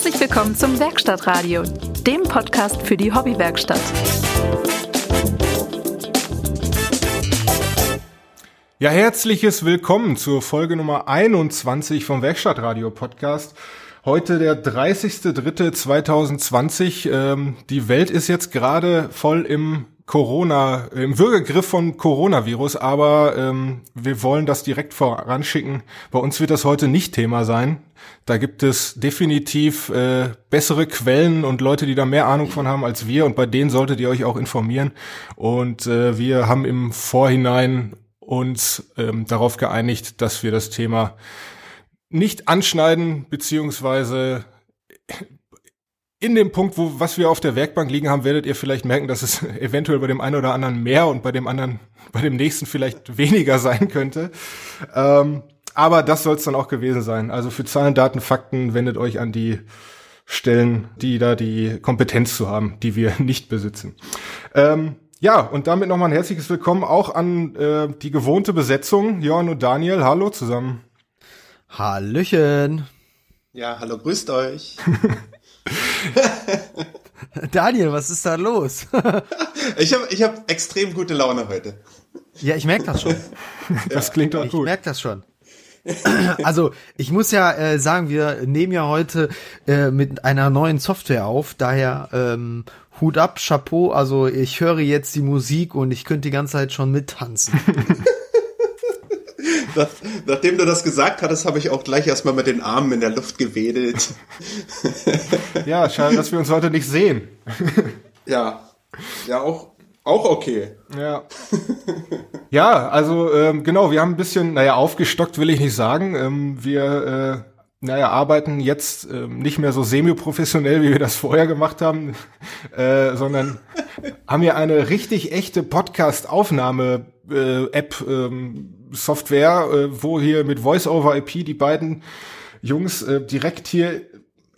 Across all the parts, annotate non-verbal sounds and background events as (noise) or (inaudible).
Herzlich willkommen zum Werkstattradio, dem Podcast für die Hobbywerkstatt. Ja, herzliches Willkommen zur Folge Nummer 21 vom Werkstattradio Podcast. Heute der 30.03.2020. Ähm, die Welt ist jetzt gerade voll im Corona, im Würgegriff von Coronavirus, aber ähm, wir wollen das direkt voranschicken. Bei uns wird das heute nicht Thema sein. Da gibt es definitiv äh, bessere Quellen und Leute, die da mehr Ahnung von haben als wir und bei denen solltet ihr euch auch informieren. Und äh, wir haben im Vorhinein uns ähm, darauf geeinigt, dass wir das Thema nicht anschneiden, beziehungsweise in dem Punkt, wo was wir auf der Werkbank liegen haben, werdet ihr vielleicht merken, dass es (laughs) eventuell bei dem einen oder anderen mehr und bei dem anderen, bei dem nächsten vielleicht (laughs) weniger sein könnte. Ähm, aber das soll es dann auch gewesen sein. Also für Zahlen, Daten, Fakten wendet euch an die Stellen, die da die Kompetenz zu haben, die wir (laughs) nicht besitzen. Ähm, ja, und damit nochmal ein herzliches Willkommen auch an äh, die gewohnte Besetzung. Jörn und Daniel, hallo zusammen. Hallöchen. Ja, hallo, grüßt euch. (laughs) Daniel, was ist da los? (laughs) ich habe ich hab extrem gute Laune heute. Ja, ich merke das schon. (laughs) Das klingt auch ich gut. Ich merke das schon. Also, ich muss ja äh, sagen, wir nehmen ja heute äh, mit einer neuen Software auf, daher ähm, Hut ab, Chapeau, also ich höre jetzt die Musik und ich könnte die ganze Zeit schon mittanzen. Nach, nachdem du das gesagt hattest, habe ich auch gleich erstmal mit den Armen in der Luft gewedelt. ja, schade, dass wir uns heute nicht sehen. ja, ja, auch, auch okay. Ja. ja, also ähm, genau, wir haben ein bisschen, naja, aufgestockt will ich nicht sagen. Ähm, wir äh, naja, arbeiten jetzt ähm, nicht mehr so semi-professionell, wie wir das vorher gemacht haben, (laughs) äh, sondern haben hier eine richtig echte Podcast-Aufnahme-App, äh, ähm, Software, äh, wo hier mit Voice-over-IP die beiden Jungs äh, direkt hier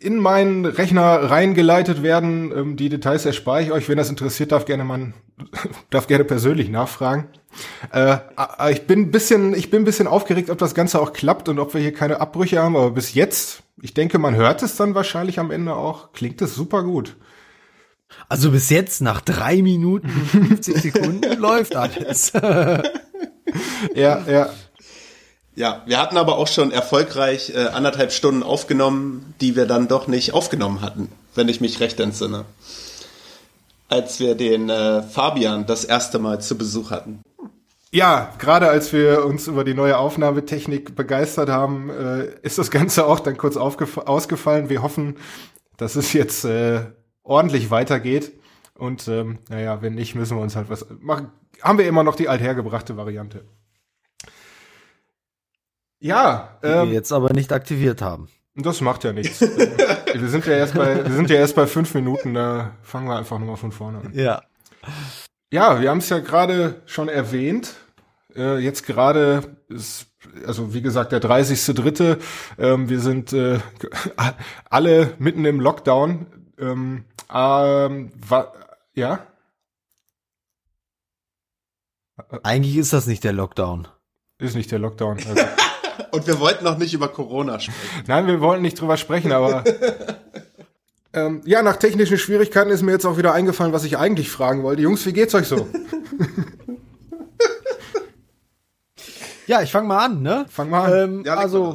in meinen Rechner reingeleitet werden. Ähm, die Details erspare ich euch. Wenn das interessiert, darf gerne man (laughs) darf gerne persönlich nachfragen. Äh, ich bin ein bisschen, ich bin ein bisschen aufgeregt, ob das Ganze auch klappt und ob wir hier keine Abbrüche haben. Aber bis jetzt, ich denke, man hört es dann wahrscheinlich am Ende auch. Klingt es super gut. Also bis jetzt nach drei Minuten 50 Sekunden (laughs) läuft alles. ja, ja. Ja, wir hatten aber auch schon erfolgreich äh, anderthalb Stunden aufgenommen, die wir dann doch nicht aufgenommen hatten, wenn ich mich recht entsinne. Als wir den äh, Fabian das erste Mal zu Besuch hatten. Ja, gerade als wir uns über die neue Aufnahmetechnik begeistert haben, äh, ist das Ganze auch dann kurz ausgefallen. Wir hoffen, dass es jetzt äh, ordentlich weitergeht. Und ähm, naja, wenn nicht, müssen wir uns halt was machen. Haben wir immer noch die althergebrachte Variante. Ja. Die ähm, wir jetzt aber nicht aktiviert haben. Das macht ja nichts. (laughs) wir sind ja erst bei, wir sind ja erst bei fünf Minuten, da fangen wir einfach nochmal von vorne an. Ja. Ja, wir haben es ja gerade schon erwähnt. Äh, jetzt gerade ist, also wie gesagt, der 30.3. Ähm, wir sind äh, (laughs) alle mitten im Lockdown. Ähm, ähm, wa, ja? Eigentlich ist das nicht der Lockdown. Ist nicht der Lockdown. Also. (laughs) Und wir wollten noch nicht über Corona sprechen. (laughs) Nein, wir wollten nicht drüber sprechen, aber (laughs) ähm, ja, nach technischen Schwierigkeiten ist mir jetzt auch wieder eingefallen, was ich eigentlich fragen wollte. Jungs, wie geht's euch so? (laughs) ja, ich fange mal an, ne? Fang mal an. Ähm, ja, also,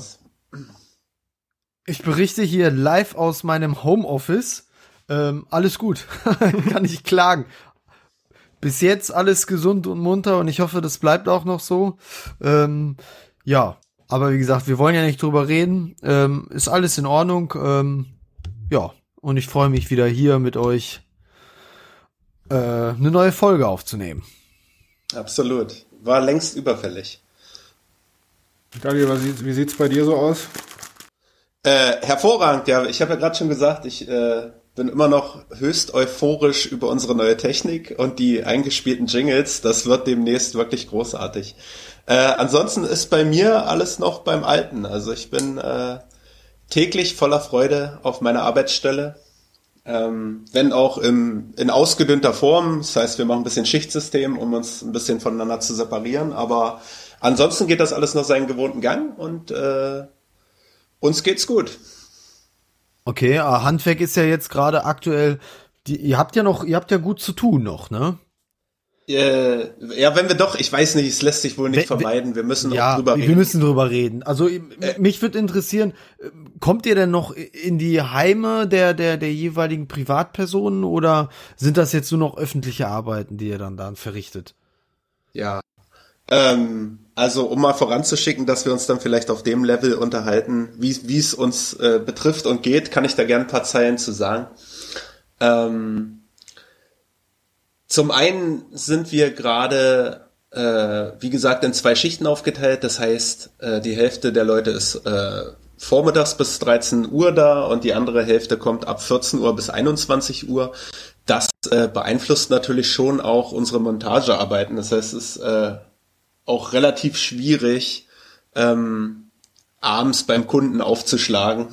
ich berichte hier live aus meinem Homeoffice. Ähm, alles gut, kann ich klagen. Bis jetzt alles gesund und munter und ich hoffe, das bleibt auch noch so. Ähm, ja, aber wie gesagt, wir wollen ja nicht drüber reden. Ähm, ist alles in Ordnung. Ähm, ja, und ich freue mich wieder hier mit euch äh, eine neue Folge aufzunehmen. Absolut. War längst überfällig. Daniel, wie sieht's bei dir so aus? Äh, hervorragend, ja. Ich habe ja gerade schon gesagt, ich äh, bin immer noch höchst euphorisch über unsere neue Technik und die eingespielten Jingles. Das wird demnächst wirklich großartig. Äh, ansonsten ist bei mir alles noch beim Alten. Also ich bin äh, täglich voller Freude auf meiner Arbeitsstelle. Ähm, wenn auch im, in ausgedünnter Form. Das heißt, wir machen ein bisschen Schichtsystem, um uns ein bisschen voneinander zu separieren. Aber ansonsten geht das alles noch seinen gewohnten Gang und äh, uns geht's gut. Okay, Handwerk ist ja jetzt gerade aktuell, die, ihr habt ja noch, ihr habt ja gut zu tun noch, ne? Äh, ja, wenn wir doch, ich weiß nicht, es lässt sich wohl nicht wenn, vermeiden. Wir müssen ja, drüber reden. Wir müssen drüber reden. Also äh, mich würde interessieren, äh, kommt ihr denn noch in die Heime der der der jeweiligen Privatpersonen oder sind das jetzt nur noch öffentliche Arbeiten, die ihr dann dann verrichtet? Ja. Ähm, also um mal voranzuschicken, dass wir uns dann vielleicht auf dem Level unterhalten, wie wie es uns äh, betrifft und geht, kann ich da gerne ein paar Zeilen zu sagen. Ähm, zum einen sind wir gerade, äh, wie gesagt, in zwei Schichten aufgeteilt. Das heißt, äh, die Hälfte der Leute ist äh, vormittags bis 13 Uhr da und die andere Hälfte kommt ab 14 Uhr bis 21 Uhr. Das äh, beeinflusst natürlich schon auch unsere Montagearbeiten. Das heißt, es ist äh, auch relativ schwierig, ähm, abends beim Kunden aufzuschlagen,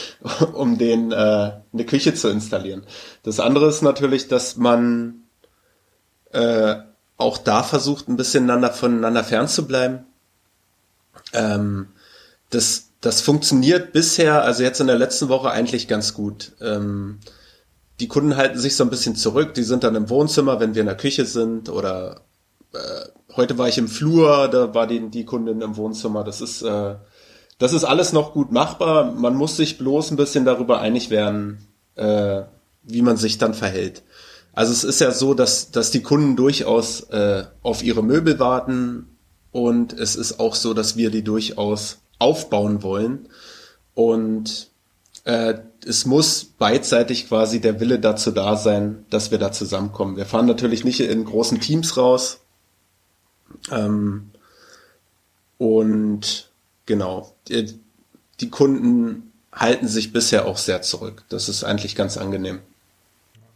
(laughs) um den äh, eine Küche zu installieren. Das andere ist natürlich, dass man äh, auch da versucht, ein bisschen einander, voneinander fernzubleiben. Ähm, das, das funktioniert bisher, also jetzt in der letzten Woche eigentlich ganz gut. Ähm, die Kunden halten sich so ein bisschen zurück, die sind dann im Wohnzimmer, wenn wir in der Küche sind oder äh, heute war ich im Flur, da war die, die Kundin im Wohnzimmer. Das ist, äh, das ist alles noch gut machbar. Man muss sich bloß ein bisschen darüber einig werden, äh, wie man sich dann verhält. Also es ist ja so, dass, dass die Kunden durchaus äh, auf ihre Möbel warten und es ist auch so, dass wir die durchaus aufbauen wollen. Und äh, es muss beidseitig quasi der Wille dazu da sein, dass wir da zusammenkommen. Wir fahren natürlich nicht in großen Teams raus. Ähm, und genau, die, die Kunden halten sich bisher auch sehr zurück. Das ist eigentlich ganz angenehm.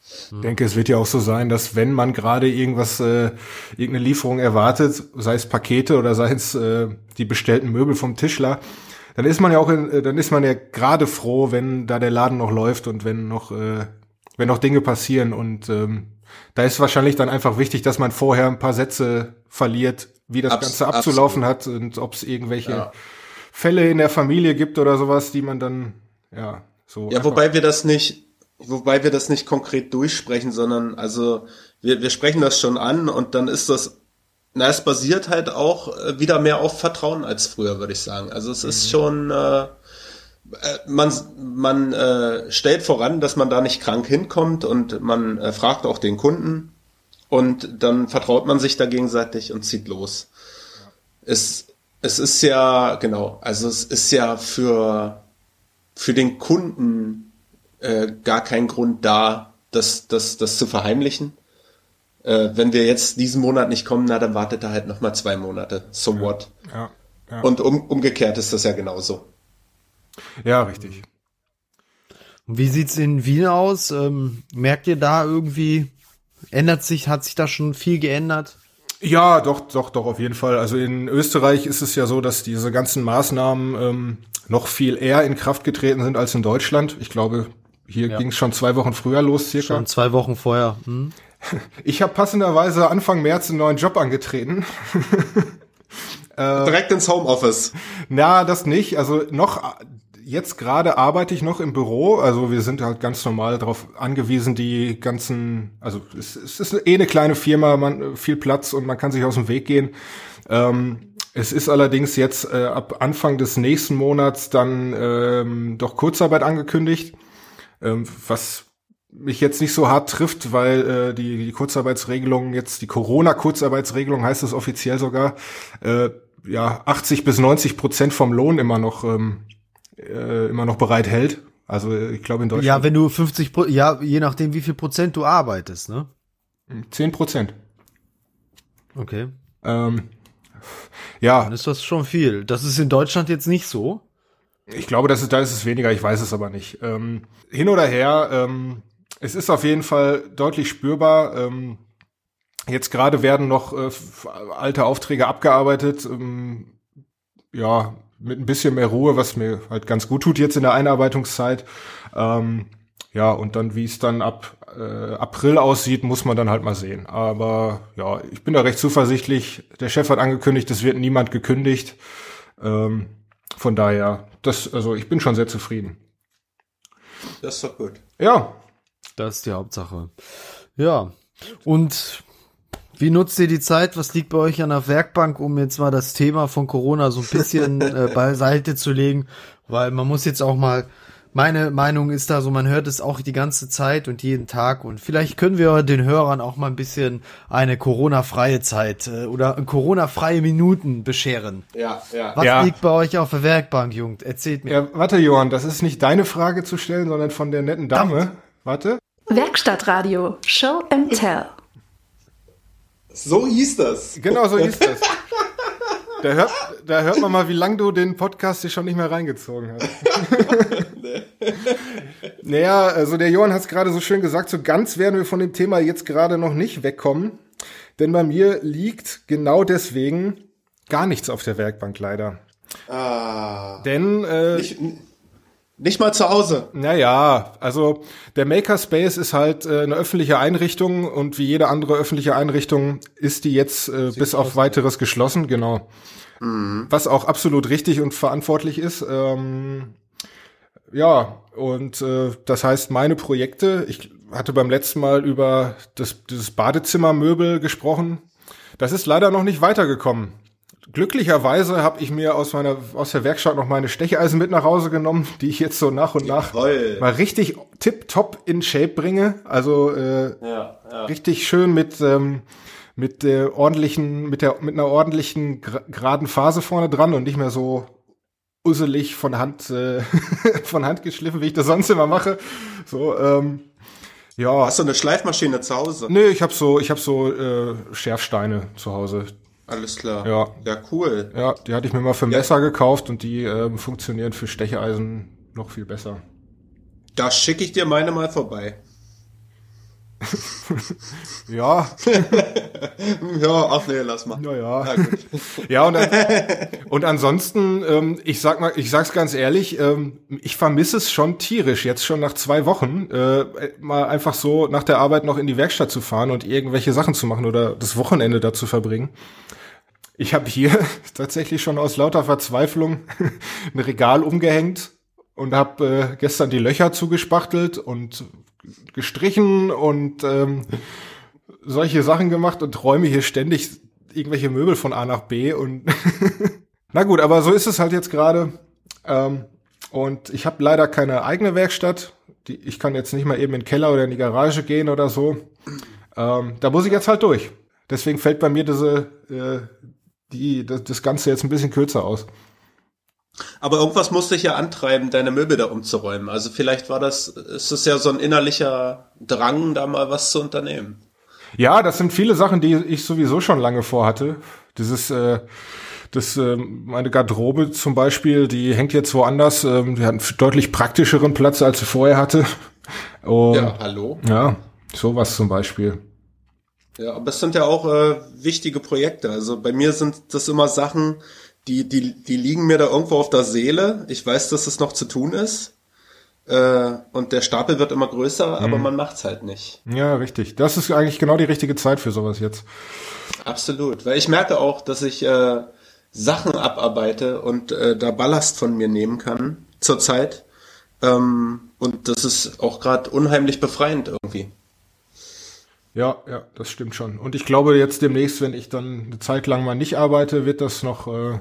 Ich denke, es wird ja auch so sein, dass wenn man gerade irgendwas, äh, irgendeine Lieferung erwartet, sei es Pakete oder sei es äh, die bestellten Möbel vom Tischler, dann ist man ja auch, in, äh, dann ist man ja gerade froh, wenn da der Laden noch läuft und wenn noch, äh, wenn noch Dinge passieren und ähm, da ist wahrscheinlich dann einfach wichtig, dass man vorher ein paar Sätze verliert, wie das Abs Ganze abzulaufen absolut. hat und ob es irgendwelche ja. Fälle in der Familie gibt oder sowas, die man dann ja so. Ja, wobei wir das nicht wobei wir das nicht konkret durchsprechen, sondern also wir, wir sprechen das schon an und dann ist das, na, es basiert halt auch äh, wieder mehr auf Vertrauen als früher, würde ich sagen. Also es mhm. ist schon, äh, äh, man, man äh, stellt voran, dass man da nicht krank hinkommt und man äh, fragt auch den Kunden und dann vertraut man sich da gegenseitig und zieht los. Ja. Es, es ist ja, genau, also es ist ja für, für den Kunden äh, gar kein Grund da, das, das, das zu verheimlichen. Äh, wenn wir jetzt diesen Monat nicht kommen, na, dann wartet er halt noch mal zwei Monate. So what? Ja, ja. Und um, umgekehrt ist das ja genauso. Ja, richtig. Wie sieht's in Wien aus? Ähm, merkt ihr da irgendwie, ändert sich, hat sich da schon viel geändert? Ja, doch, doch, doch, auf jeden Fall. Also in Österreich ist es ja so, dass diese ganzen Maßnahmen ähm, noch viel eher in Kraft getreten sind als in Deutschland. Ich glaube, hier ja. ging es schon zwei Wochen früher los, circa. Schon zwei Wochen vorher. Hm. (laughs) Ich habe passenderweise Anfang März einen neuen Job angetreten. (laughs) äh, Direkt ins Homeoffice. Na, das nicht. Also noch jetzt gerade arbeite ich noch im Büro. Also wir sind halt ganz normal darauf angewiesen, die ganzen, also es, es ist eh eine kleine Firma, man viel Platz und man kann sich aus dem Weg gehen. Ähm, es ist allerdings jetzt äh, ab Anfang des nächsten Monats dann ähm, doch Kurzarbeit angekündigt ähm, was mich jetzt nicht so hart trifft, weil äh, die, die Kurzarbeitsregelung jetzt, die Corona-Kurzarbeitsregelung heißt es offiziell sogar, äh, ja, 80 bis 90 Prozent vom Lohn immer noch, ähm, äh, immer noch bereithält. Also äh, ich glaube in Deutschland. Ja, wenn du 50, Pro ja, je nachdem wie viel Prozent du arbeitest, ne? 10 Prozent. Okay. Ähm, ja. Dann ist das schon viel. Das ist in Deutschland jetzt nicht so. Ich glaube, das ist, da ist es weniger, ich weiß es aber nicht. Ähm, hin oder her, ähm, es ist auf jeden Fall deutlich spürbar. Ähm, jetzt gerade werden noch äh, alte Aufträge abgearbeitet. Ähm, ja, mit ein bisschen mehr Ruhe, was mir halt ganz gut tut jetzt in der Einarbeitungszeit. Ähm, ja, und dann, wie es dann ab äh, April aussieht, muss man dann halt mal sehen. Aber ja, ich bin da recht zuversichtlich. Der Chef hat angekündigt, es wird niemand gekündigt. Ähm, von daher, das, also ich bin schon sehr zufrieden. Das ist doch gut. Ja. Das ist die Hauptsache. Ja. Und wie nutzt ihr die Zeit? Was liegt bei euch an der Werkbank, um jetzt mal das Thema von Corona so ein bisschen (laughs) äh, beiseite zu legen? Weil man muss jetzt auch mal, meine Meinung ist da so, man hört es auch die ganze Zeit und jeden Tag und vielleicht können wir den Hörern auch mal ein bisschen eine Corona-freie Zeit äh, oder Corona-freie Minuten bescheren. Ja, ja. Was Ja. liegt bei euch auf der Werkbank, Jugend? Erzählt mir. Ja, warte, Johann, das ist nicht deine Frage zu stellen, sondern von der netten Dame. Warte. Werkstattradio Show and Tell. So hieß das. Genau so hieß das. (laughs) Da hört, da hört man mal, wie lang du den Podcast hier schon nicht mehr reingezogen hast. (laughs) naja, also der Johann hat es gerade so schön gesagt, so ganz werden wir von dem Thema jetzt gerade noch nicht wegkommen. Denn bei mir liegt genau deswegen gar nichts auf der Werkbank leider. Ah. Denn äh, Nicht, nicht mal zu Hause. Naja, also der Makerspace ist halt äh, eine öffentliche Einrichtung und wie jede andere öffentliche Einrichtung ist die jetzt äh, bis auf weiteres geschlossen, genau. Was auch absolut richtig und verantwortlich ist. Ähm, ja, und äh, das heißt, meine Projekte, ich hatte beim letzten Mal über das, dieses Badezimmermöbel gesprochen. Das ist leider noch nicht weitergekommen. Glücklicherweise habe ich mir aus meiner aus der Werkstatt noch meine Stecheisen mit nach Hause genommen, die ich jetzt so nach und nach Jawohl. mal richtig tip-top in Shape bringe. Also äh, Ja, ja. richtig schön mit ähm, mit der ordentlichen mit der mit einer ordentlichen geraden Phase vorne dran und nicht mehr so usselig von Hand äh, (laughs) von Hand geschliffen, wie ich das sonst immer mache. So ähm, ja, Hast du eine Schleifmaschine zu Hause? nee, ich habe so ich habe so äh, Schärfsteine zu Hause. Alles klar. Ja. Ja, cool. Ja, die hatte ich mir mal für Messer gekauft und die ähm, funktionieren für Stecheisen noch viel besser. Da schicke ich dir meine mal vorbei. (laughs) Ja, (laughs) Ja, ach nee, lass mal. naja. Ja. Ja, und, an, und ansonsten, ähm, ich sag mal, ich sag's ganz ehrlich, ähm, ich vermisse es schon tierisch, jetzt schon nach zwei Wochen, äh, mal einfach so nach der Arbeit noch in die Werkstatt zu fahren und irgendwelche Sachen zu machen oder das Wochenende da zu verbringen. Ich habe hier (laughs) tatsächlich schon aus lauter Verzweiflung (laughs) ein Regal umgehängt und habe äh, gestern die Löcher zugespachtelt und gestrichen und ähm, solche Sachen gemacht und räume hier ständig irgendwelche Möbel von A nach B und (laughs) na gut, aber so ist es halt jetzt gerade. Ähm, und ich habe leider keine eigene Werkstatt. Die, ich kann jetzt nicht mal eben in den Keller oder in die Garage gehen oder so. Ähm, da muss ich jetzt halt durch. Deswegen fällt bei mir diese äh, die das, das Ganze jetzt ein bisschen kürzer aus. Aber irgendwas musste ich ja antreiben, deine Möbel da umzuräumen. Also vielleicht war das, ist es ja so ein innerlicher Drang, da mal was zu unternehmen. Ja, das sind viele Sachen, die ich sowieso schon lange vorhatte. Dieses, äh, das, äh, meine Garderobe zum Beispiel, die hängt jetzt woanders. Ähm, die hat einen deutlich praktischeren Platz, als sie vorher hatte. Und, Ja, ja. hallo. ja, sowas zum Beispiel. Ja, aber es sind ja auch äh, wichtige Projekte. Also bei mir sind das immer Sachen, die, die, die liegen mir da irgendwo auf der Seele. Ich weiß, dass es noch zu tun ist. Äh, und der Stapel wird immer größer, aber man macht's halt nicht. Ja, richtig. Das ist eigentlich genau die richtige Zeit für sowas jetzt. Absolut. Weil ich merke auch, dass ich äh, Sachen abarbeite und äh, da Ballast von mir nehmen kann zurzeit. Ähm, und das ist auch gerade unheimlich befreiend irgendwie. Ja, ja, das stimmt schon. Und ich glaube, jetzt demnächst, wenn ich dann eine Zeit lang mal nicht arbeite, wird das noch äh,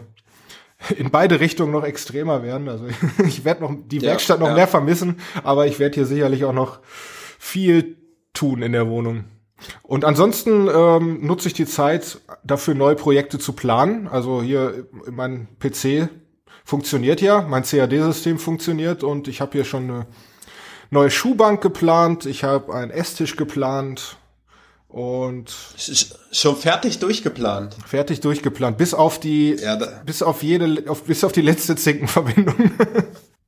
(laughs) in beide Richtungen noch extremer werden. Also (laughs) ich werde noch die Ja, Werkstatt noch ja. mehr vermissen, aber ich werde hier sicherlich auch noch viel tun in der Wohnung. Und ansonsten ähm, nutze ich die Zeit dafür, neue Projekte zu planen. Also hier mein PC funktioniert ja, mein CAD-System funktioniert und ich habe hier schon eine neue Schuhbank geplant, ich habe einen Esstisch geplant und Sch- Schon fertig durchgeplant. fertig durchgeplant, bis auf die, Ja, bis auf jede, auf, bis auf die letzte Zinkenverbindung.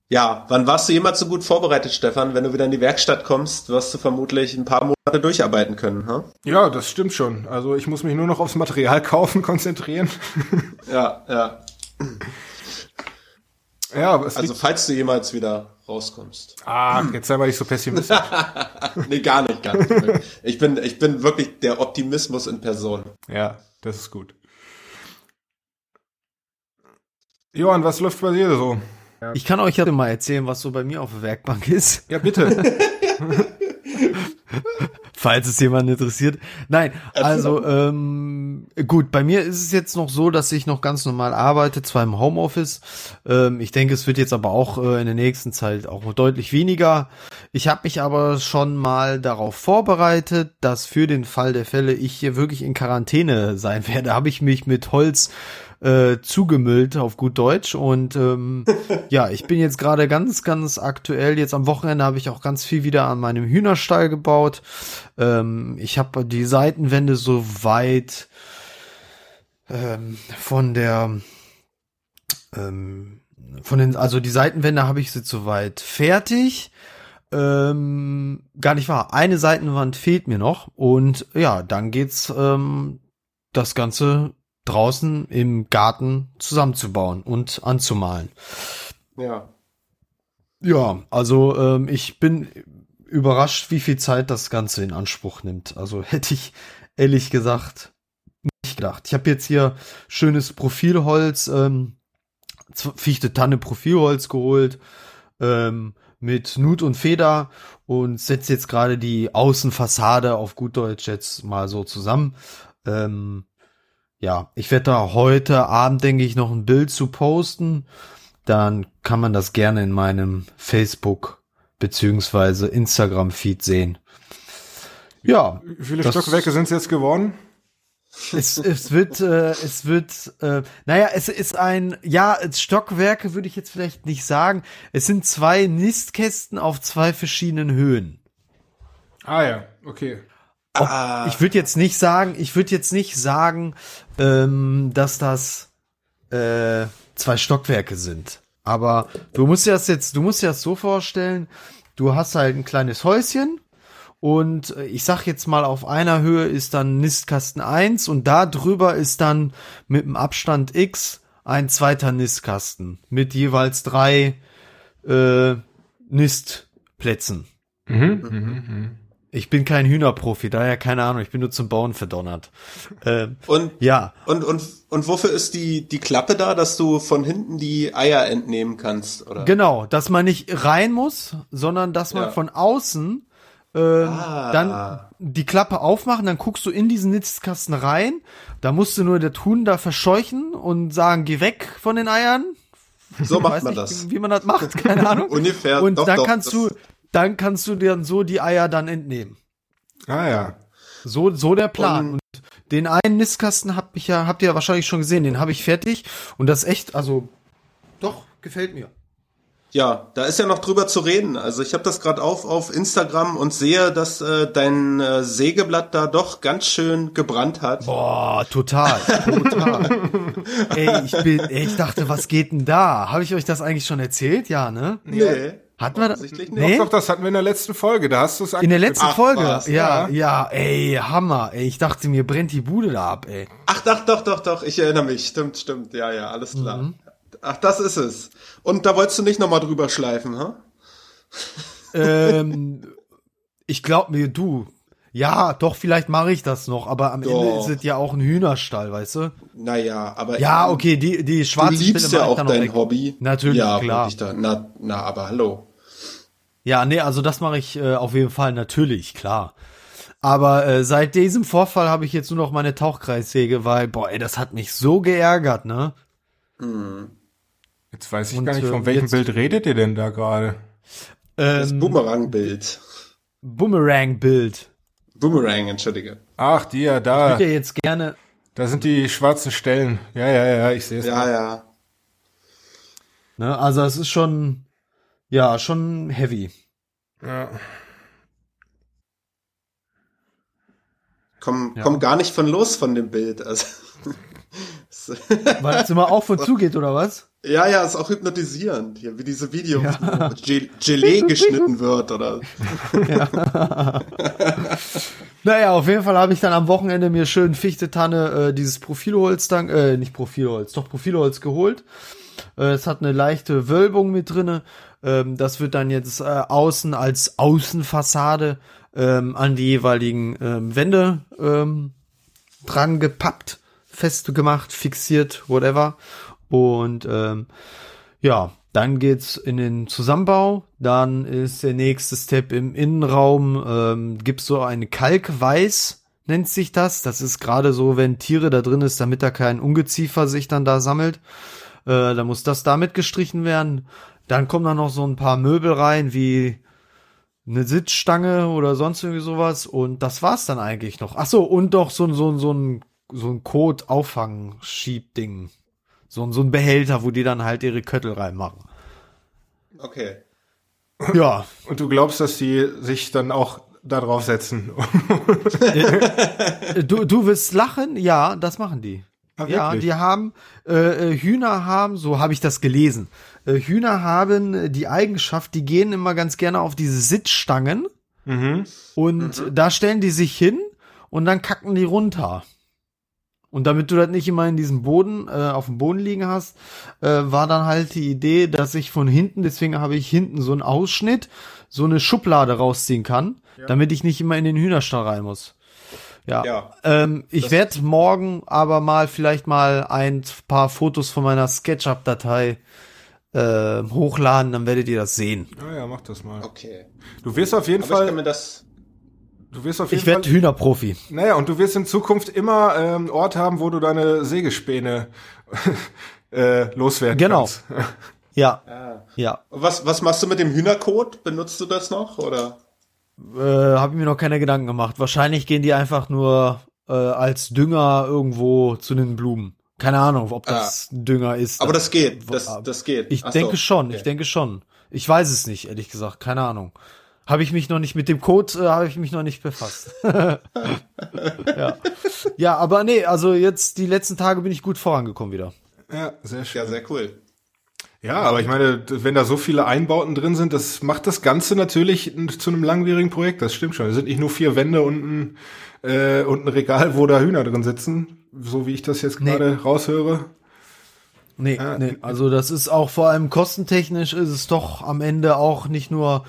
Ja, wann warst du jemals so gut vorbereitet, Stefan? Wenn du wieder in die Werkstatt kommst, wirst du vermutlich ein paar Monate durcharbeiten können, ha? ja, das stimmt schon. Also ich muss mich nur noch aufs Material (laughs) kaufen konzentrieren. Ja, ja. Ja, aber es Also falls du jemals wieder rauskommst. ah, jetzt sei mal nicht so pessimistisch. (laughs) Nee, gar nicht, gar nicht. Ich bin, ich bin wirklich der Optimismus in Person. ja, das ist gut. Johann, was läuft bei dir so? Ich kann euch ja mal erzählen, was so bei mir auf der Werkbank ist. Ja, bitte. (laughs) (laughs) Falls es jemand interessiert. Nein, also ähm, gut, bei mir ist es jetzt noch so, dass ich noch ganz normal arbeite, zwar im Homeoffice. Ähm, ich denke, es wird jetzt aber auch äh, in der nächsten Zeit auch deutlich weniger. Ich habe mich aber schon mal darauf vorbereitet, dass für den Fall der Fälle ich hier wirklich in Quarantäne sein (laughs) werde. Habe ich mich mit Holz äh, zugemüllt auf gut Deutsch und ähm, (laughs) ja, ich bin jetzt gerade ganz, ganz aktuell. Jetzt am Wochenende habe ich auch ganz viel wieder an meinem Hühnerstall gebaut. Ähm, ich habe die Seitenwände so weit ähm, von der ähm, von den, also die Seitenwände habe ich jetzt soweit fertig. Ähm, gar nicht wahr. Eine Seitenwand fehlt mir noch und ja, dann geht's ähm, das Ganze draußen im Garten zusammenzubauen und anzumalen. Ja. Ja, also ähm, ich bin überrascht, wie viel Zeit das Ganze in Anspruch nimmt. Also (laughs) hätte ich ehrlich gesagt nicht gedacht. Ich habe jetzt hier schönes Profilholz, ähm, Fichte Tanne Profilholz geholt ähm, mit Nut und Feder und setze jetzt gerade die Außenfassade auf gut Deutsch jetzt mal so zusammen. Ähm, ja, ich werde da heute Abend, denke ich, noch ein Bild zu posten. Dann kann man das gerne in meinem Facebook beziehungsweise Instagram-Feed sehen. Ja. Wie viele Stockwerke sind es jetzt geworden? Es, es wird, äh, es wird, äh, naja, es ist ein, ja, Stockwerke würde ich jetzt vielleicht nicht sagen. Es sind zwei Nistkästen auf zwei verschiedenen Höhen. Ah ja, okay. Ob, ah. Ich würde jetzt nicht sagen, ich würde jetzt nicht sagen, ähm, dass das äh, zwei Stockwerke sind. Aber du musst dir das jetzt, du musst dir das so vorstellen, du hast halt ein kleines Häuschen und äh, ich sag jetzt mal, auf einer Höhe ist dann Nistkasten 1 und da drüber ist dann mit dem Abstand X ein zweiter Nistkasten mit jeweils drei äh, Nistplätzen. Mhm, mh, mh. Ich bin kein Hühnerprofi, daher keine Ahnung, ich bin nur zum Bauen verdonnert. Ähm, und ja. Und, und, und wofür ist die, die Klappe da, dass du von hinten die Eier entnehmen kannst, oder? Genau, dass man nicht rein muss, sondern dass man ja. von außen äh, ah. dann die Klappe aufmachen, dann guckst du in diesen Nitzkasten rein, da musst du nur der Huhn da verscheuchen und sagen, geh weg von den Eiern. So macht man nicht, das. Wie man das macht, (laughs) keine Ahnung. Ungefähr. Und doch, dann doch, kannst du, dann kannst du dir so die Eier dann entnehmen. Ah ja. So, so der Plan. Und, und den einen Nistkasten hab ich ja, habt ihr ja wahrscheinlich schon gesehen, den habe ich fertig. Und das echt, also, doch, gefällt mir. Ja, da ist ja noch drüber zu reden. Also ich habe das gerade auf auf Instagram und sehe, dass äh, dein äh, Sägeblatt da doch ganz schön gebrannt hat. Boah, total, total. (laughs) ey, ich bin, ey, ich dachte, was geht denn da? Habe ich euch das eigentlich schon erzählt? Ja, ne? Nee. Hatten wir das? Nee? Doch, doch, das hatten wir in der letzten Folge. Da hast du es In der letzten Ach, Folge? Ja, ja, ja, ey, Hammer. Ey, ich dachte, mir brennt die Bude da ab, ey. Ach, doch, doch, doch, doch. Ich erinnere mich. Stimmt, stimmt. Ja, ja, alles klar. Mhm. Ach, das ist es. Und da wolltest du nicht nochmal drüber schleifen, ha? ähm, ich glaub mir, du. Ja, doch, vielleicht mache ich das noch, aber am doch. Ende ist es ja auch ein Hühnerstall, weißt du? Naja, aber. Ja, okay, die, die schwarze Du liebst Stelle ja auch dein Hobby. Natürlich, ja, klar. Da, na, na, aber hallo. Ja, nee, also das mache ich äh, auf jeden Fall natürlich, klar. Aber äh, seit diesem Vorfall habe ich jetzt nur noch meine Tauchkreissäge, weil, boah, ey, das hat mich so geärgert, ne? Hm. Jetzt weiß ich Und, gar nicht, von äh, welchem Bild redet ihr denn da gerade? Ähm, das Boomerang-Bild. Boomerang-Bild. Boomerang, entschuldige. Ach, die ja da. Ich würde ja jetzt gerne. Da sind die schwarzen Stellen. Ja, ja, ja, ich sehe es. Ja, ja. Ne, also es ist schon, ja, schon heavy. Ja. Komm, ja. komm gar nicht von los von dem Bild. Also. Weil es immer auf und zu geht, oder was? Ja, ja, ist auch hypnotisierend. Hier, wie diese Videos, ja. wo Gelee geschnitten wird, oder? (laughs) Ja. (laughs) naja, auf jeden Fall habe ich dann am Wochenende mir schön Fichte-Tanne äh, dieses Profilholz dann, äh, nicht Profilholz, doch Profilholz geholt. Äh, es hat eine leichte Wölbung mit drinne. Ähm, das wird dann jetzt äh, außen als Außenfassade ähm, an die jeweiligen ähm, Wände ähm, dran gepappt, festgemacht, fixiert, whatever. Und ähm, ja, Dann geht's in den Zusammenbau. Dann ist der nächste Step im Innenraum. Ähm, gibt's so eine Kalkweiß, nennt sich das. Das ist gerade so, wenn Tiere da drin ist, damit da kein Ungeziefer sich dann da sammelt. Äh, da muss das damit gestrichen werden. Dann kommen da noch so ein paar Möbel rein, wie eine Sitzstange oder sonst irgendwie sowas. Und das war's dann eigentlich noch. Ach so, und doch so, so, so ein, so ein Code-Auffang-Schiebding. So, so ein Behälter, wo die dann halt ihre Köttel reinmachen. Okay. Ja. Und du glaubst, dass die sich dann auch da drauf setzen? du, du willst lachen? Ja, das machen die. Ah, ja, die haben, äh, äh, Hühner haben, so habe ich das gelesen. Äh, Hühner haben äh, die Eigenschaft, die gehen immer ganz gerne auf diese Sitzstangen Mhm. und da stellen die sich hin und dann kacken die runter. Und damit du das nicht immer in diesem Boden, äh, auf dem Boden liegen hast, äh, war dann halt die Idee, dass ich von hinten, deswegen habe ich hinten so einen Ausschnitt, so eine Schublade rausziehen kann, damit ich nicht immer in den Hühnerstall rein muss. Ja. Ja. Ähm, ich werde morgen aber mal vielleicht mal ein paar Fotos von meiner SketchUp-Datei äh, hochladen, dann werdet ihr das sehen. Ja, ja, mach das mal. Okay. Du wirst auf jeden Aber ich kann Fall, mir das. Du wirst auf jeden Ich werde Hühnerprofi. naja, und du wirst in Zukunft immer ähm, Ort haben, wo du deine Sägespäne (laughs) äh, loswerden Genau. kannst. (laughs) Ja, Ah. ja. Was, was machst du mit dem Hühnerkot? Benutzt du das noch? Oder? Äh, Habe ich mir noch keine Gedanken gemacht. Wahrscheinlich gehen die einfach nur äh, als Dünger irgendwo zu den Blumen. Keine Ahnung, ob das Dünger ist. Aber das geht. Wo- Das, das geht. Ich Ach so. denke schon, Okay. ich denke schon. Ich weiß es nicht, ehrlich gesagt, keine Ahnung. Habe ich mich noch nicht mit dem Code, äh, habe ich mich noch nicht befasst. (laughs) ja. ja, aber nee, also jetzt die letzten Tage bin ich gut vorangekommen wieder. Ja, sehr schön. Ja, sehr cool. Ja, aber ich meine, wenn da so viele Einbauten drin sind, das macht das Ganze natürlich zu einem langwierigen Projekt. Das stimmt schon. Es sind nicht nur vier Wände und ein, äh, und ein Regal, wo da Hühner drin sitzen, so wie ich das jetzt Nee. gerade raushöre. Nee, Ah, nee, also das ist auch vor allem kostentechnisch ist es doch am Ende auch nicht nur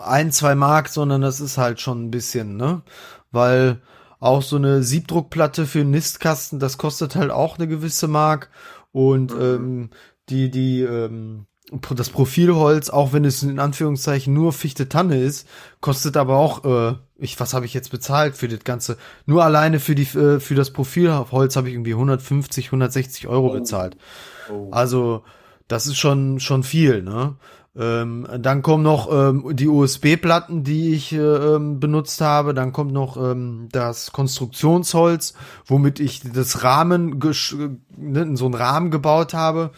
ein, zwei Mark, sondern das ist halt schon ein bisschen, ne? Weil auch so eine Siebdruckplatte für einen Nistkasten, das kostet halt auch eine gewisse Mark und ähm, die, die, ähm, das Profilholz, auch wenn es in Anführungszeichen nur Fichte Tanne ist, kostet aber auch, äh, ich, was habe ich jetzt bezahlt für das Ganze? Nur alleine für die, äh, für das Profilholz habe ich irgendwie 150, 160 Euro bezahlt. Also, das ist schon, schon viel, ne? Ähm, dann kommen noch ähm, die USB-Platten, die ich äh, ähm, benutzt habe. Dann kommt noch ähm, das Konstruktionsholz, womit ich das Rahmen, ne, so einen Rahmen gebaut habe.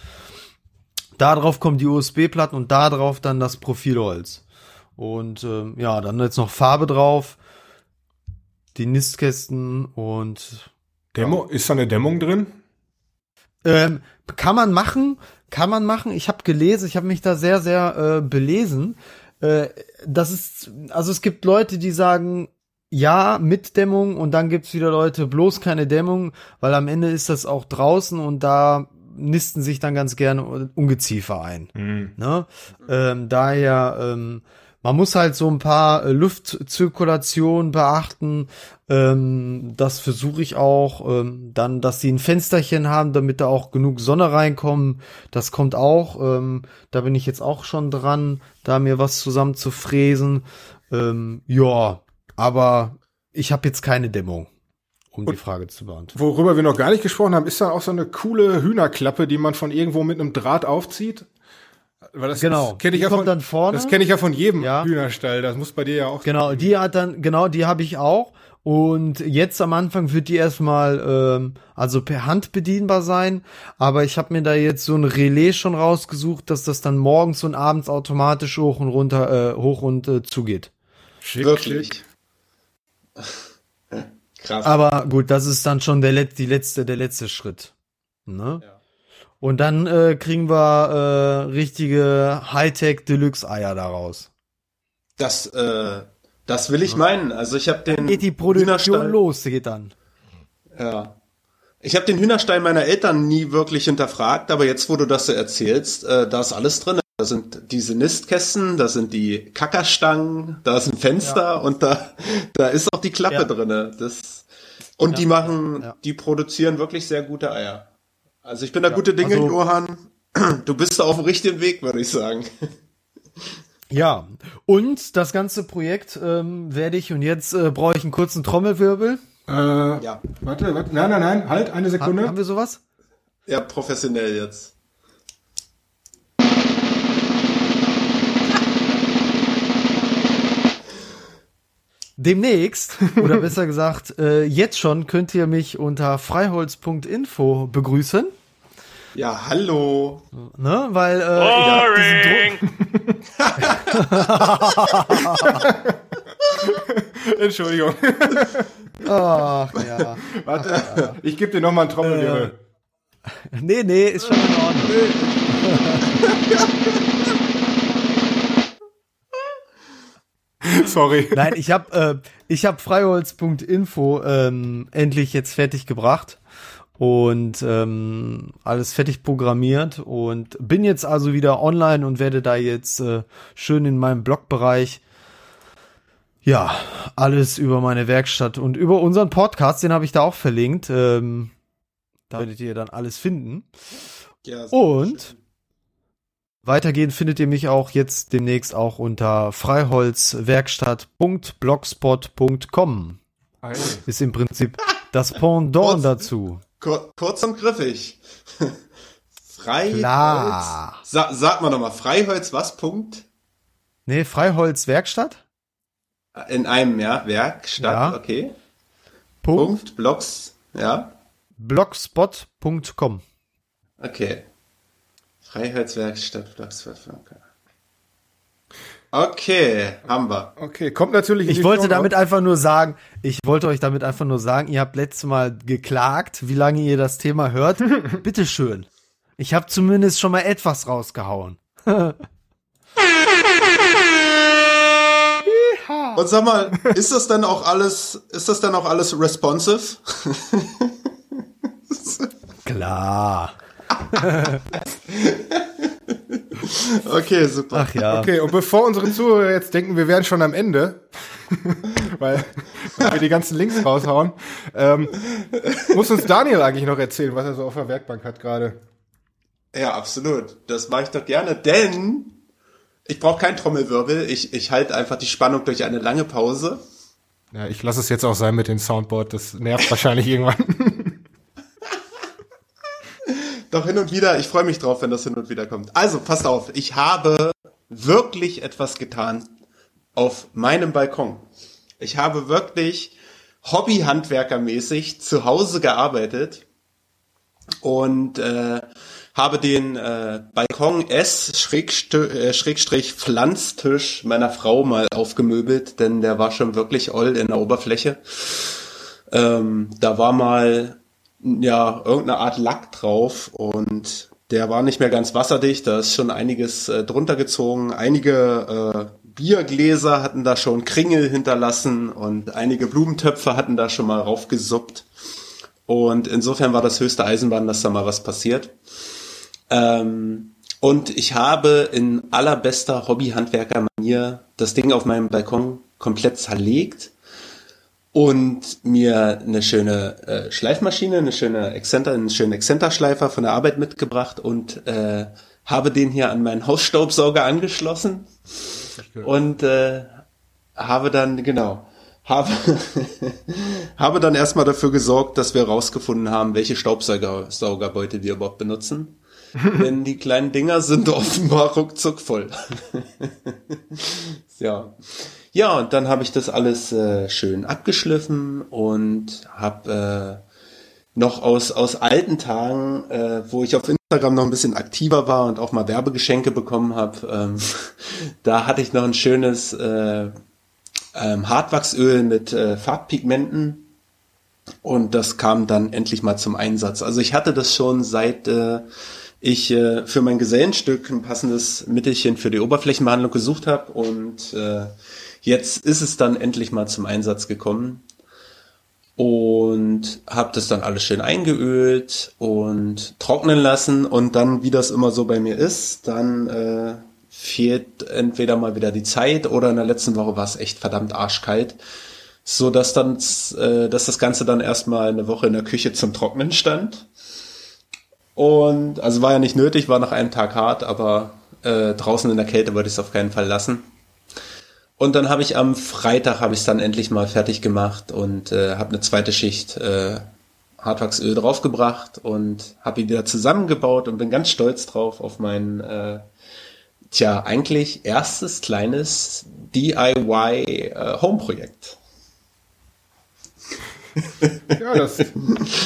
Darauf kommen die USB-Platten und darauf dann das Profilholz. Und ähm, ja, dann jetzt noch Farbe drauf, die Nistkästen und Demo, ist da eine Dämmung drin? ähm, kann man machen, kann man machen. Ich habe gelesen, ich habe mich da sehr, sehr äh, belesen. Äh, das ist, also es gibt Leute, die sagen, ja, mit Dämmung und dann gibt's wieder Leute, bloß keine Dämmung, weil am Ende ist das auch draußen und da nisten sich dann ganz gerne Ungeziefer ein. Ne? Ähm, daher, ähm, man muss halt so ein paar äh, Luftzirkulationen beachten. Ähm, das versuche ich auch. Ähm, dann, dass sie ein Fensterchen haben, damit da auch genug Sonne reinkommt. Das kommt auch. Ähm, da bin ich jetzt auch schon dran, da mir was zusammen zu fräsen. Ähm, ja, aber ich habe jetzt keine Dämmung, um die Frage zu beantworten. Worüber wir noch gar nicht gesprochen haben, ist da auch so eine coole Hühnerklappe, die man von irgendwo mit einem Draht aufzieht. Weil das Genau. kenne ich Die ja kommt von, dann vorne. Das kenne ich ja von jedem Ja. Hühnerstall. Das muss bei dir ja auch. Genau, die hat dann, genau, die habe ich auch. Und jetzt am Anfang wird die erstmal ähm, also per Hand bedienbar sein, aber ich habe mir da jetzt so ein Relais schon rausgesucht, dass das dann morgens und abends automatisch hoch und runter, äh, hoch und äh, zugeht. Schick, Wirklich. (laughs) Krass. Aber gut, das ist dann schon der, let die letzte, der letzte Schritt. Ne? Ja. Und dann äh, kriegen wir äh, richtige Hightech Deluxe Eier daraus. Das, äh, das will ich meinen. Also ich habe den Geht die Produktion los, geht dann. Ja. Ich habe den Hühnerstall meiner Eltern nie wirklich hinterfragt, aber jetzt, wo du das so erzählst, äh, da ist alles drin. Da sind diese Nistkästen, da sind die Kackerstangen, da ist ein Fenster und da, da ist auch die Klappe Ja. drinne. Das und Ja. die machen, Ja. die produzieren wirklich sehr gute Eier. Also ich bin da gute Dinge, also- Johann. (clears throat) du bist auf dem richtigen Weg, würde ich sagen. (laughs) Ja, und das ganze Projekt ähm, werde ich, und jetzt äh, brauche ich einen kurzen Trommelwirbel. Äh, ja. Warte, warte, nein, nein, nein, halt, eine Sekunde. Ha haben wir sowas? Ja, professionell jetzt. Demnächst, (laughs) oder besser gesagt, äh, jetzt schon könnt ihr mich unter freiholz.info begrüßen. Ja, hallo. Ne, weil äh, Boring. (laughs) Entschuldigung. Ach ja. Warte, ich gebe dir noch mal einen Trommelwirbel. Äh, (laughs) nee, nee, ist schon in Ordnung. (laughs) Sorry. Nein, ich habe äh, ich habe freiholz.info ähm, endlich jetzt fertig gebracht und ähm, alles fertig programmiert und bin jetzt also wieder online und werde da jetzt äh, schön in meinem Blogbereich ja alles über meine Werkstatt und über unseren Podcast, den habe ich da auch verlinkt. Ähm, da werdet ihr dann alles finden. Ja, und schön. Weitergehend findet ihr mich auch jetzt demnächst auch unter freiholzwerkstatt.blogspot.com. Ist im Prinzip das Pendant dazu. Kur kurz und griffig. (laughs) Freiholz. Klar. Sa sag mal nochmal, Freiholz was? Punkt? Nee, Freiholz Werkstatt? In einem, ja, Werkstatt, ja. okay. Punkt. Punkt, Blogs, ja. Blogspot.com. Okay. Freiholzwerkstatt, Blogspot.com. Okay, haben wir. Okay, kommt natürlich. Ich wollte damit einfach nur sagen, ich wollte euch damit einfach nur sagen, ihr habt letztes Mal geklagt, wie lange ihr das Thema hört. (laughs) Bitteschön. Ich habe zumindest schon mal etwas rausgehauen. Und sag mal, ist das dann auch alles, ist das dann auch alles responsive? (laughs) Klar. (laughs) Okay, super. Ach ja. Okay, und bevor unsere Zuhörer jetzt denken, wir wären schon am Ende, (laughs) weil, weil wir die ganzen Links raushauen, ähm, muss uns Daniel eigentlich noch erzählen, was er so auf der Werkbank hat gerade. Ja, absolut. Das mache ich doch gerne, denn ich brauche keinen Trommelwirbel. Ich, ich halte einfach die Spannung durch eine lange Pause. Ja, ich lasse es jetzt auch sein mit dem Soundboard. Das nervt wahrscheinlich (laughs) irgendwann. Doch hin und wieder, ich freue mich drauf, wenn das hin und wieder kommt. Also, passt auf, ich habe wirklich etwas getan auf meinem Balkon. Ich habe wirklich Hobbyhandwerkermäßig zu Hause gearbeitet und äh, habe den äh, Balkon S äh, Schrägstrich Pflanztisch meiner Frau mal aufgemöbelt, denn der war schon wirklich oll in der Oberfläche. Ähm, da war mal ja, irgendeine Art Lack drauf und der war nicht mehr ganz wasserdicht, da ist schon einiges äh, drunter gezogen. Einige äh, Biergläser hatten da schon Kringel hinterlassen und einige Blumentöpfe hatten da schon mal raufgesuppt. Und insofern war das höchste Eisenbahn, dass da mal was passiert. Ähm, und ich habe in allerbester Hobbyhandwerker-Manier das Ding auf meinem Balkon komplett zerlegt und mir eine schöne äh, Schleifmaschine, eine schöne Exzenter, einen schönen Exzenterschleifer von der Arbeit mitgebracht und äh, habe den hier an meinen Hausstaubsauger angeschlossen und äh, habe dann genau habe (laughs) habe dann erstmal dafür gesorgt, dass wir rausgefunden haben, welche Staubsaugerbeute wir überhaupt benutzen. (laughs) Denn die kleinen Dinger sind offenbar ruckzuck voll. (laughs) ja. Ja, und dann habe ich das alles äh, schön abgeschliffen und habe äh, noch aus, aus alten Tagen, äh, wo ich auf Instagram noch ein bisschen aktiver war und auch mal Werbegeschenke bekommen habe, ähm, (laughs) da hatte ich noch ein schönes äh, ähm, Hartwachsöl mit äh, Farbpigmenten und das kam dann endlich mal zum Einsatz. Also ich hatte das schon seit äh, ich äh, für mein Gesellenstück ein passendes Mittelchen für die Oberflächenbehandlung gesucht habe und äh, Jetzt ist es dann endlich mal zum Einsatz gekommen und habe das dann alles schön eingeölt und trocknen lassen und dann, wie das immer so bei mir ist, dann äh, fehlt entweder mal wieder die Zeit oder in der letzten Woche war es echt verdammt arschkalt, so dass dann, äh, dass das Ganze dann erstmal eine Woche in der Küche zum Trocknen stand. Und also war ja nicht nötig, war nach einem Tag hart, aber äh, draußen in der Kälte wollte ich es auf keinen Fall lassen. Und dann habe ich am Freitag habe ich es dann endlich mal fertig gemacht und äh, habe eine zweite Schicht äh, Hartwachsöl draufgebracht und habe ihn wieder zusammengebaut und bin ganz stolz drauf auf mein äh, tja eigentlich erstes kleines DIY äh, Home Projekt. Ja, das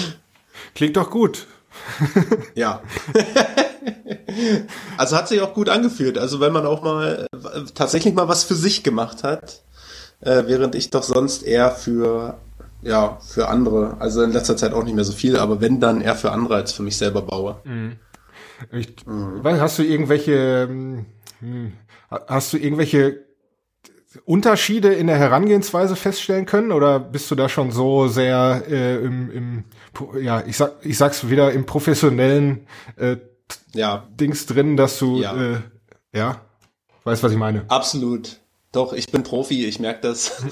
(laughs) klingt doch gut. (laughs) Ja. (laughs) also hat sich auch gut angefühlt. Also wenn man auch mal äh, tatsächlich mal was für sich gemacht hat, äh, während ich doch sonst eher für ja für andere, also in letzter Zeit auch nicht mehr so viel, aber wenn dann eher für andere als für mich selber baue. Mhm. Ich, mhm. Hast du irgendwelche hm, hast du irgendwelche Unterschiede in der Herangehensweise feststellen können oder bist du da schon so sehr äh, im, im ja ich sag ich sag's wieder im professionellen äh, ja. Dings drin, dass du ja, äh, ja weißt was ich meine? Absolut. Doch, ich bin Profi, ich merke das. (laughs)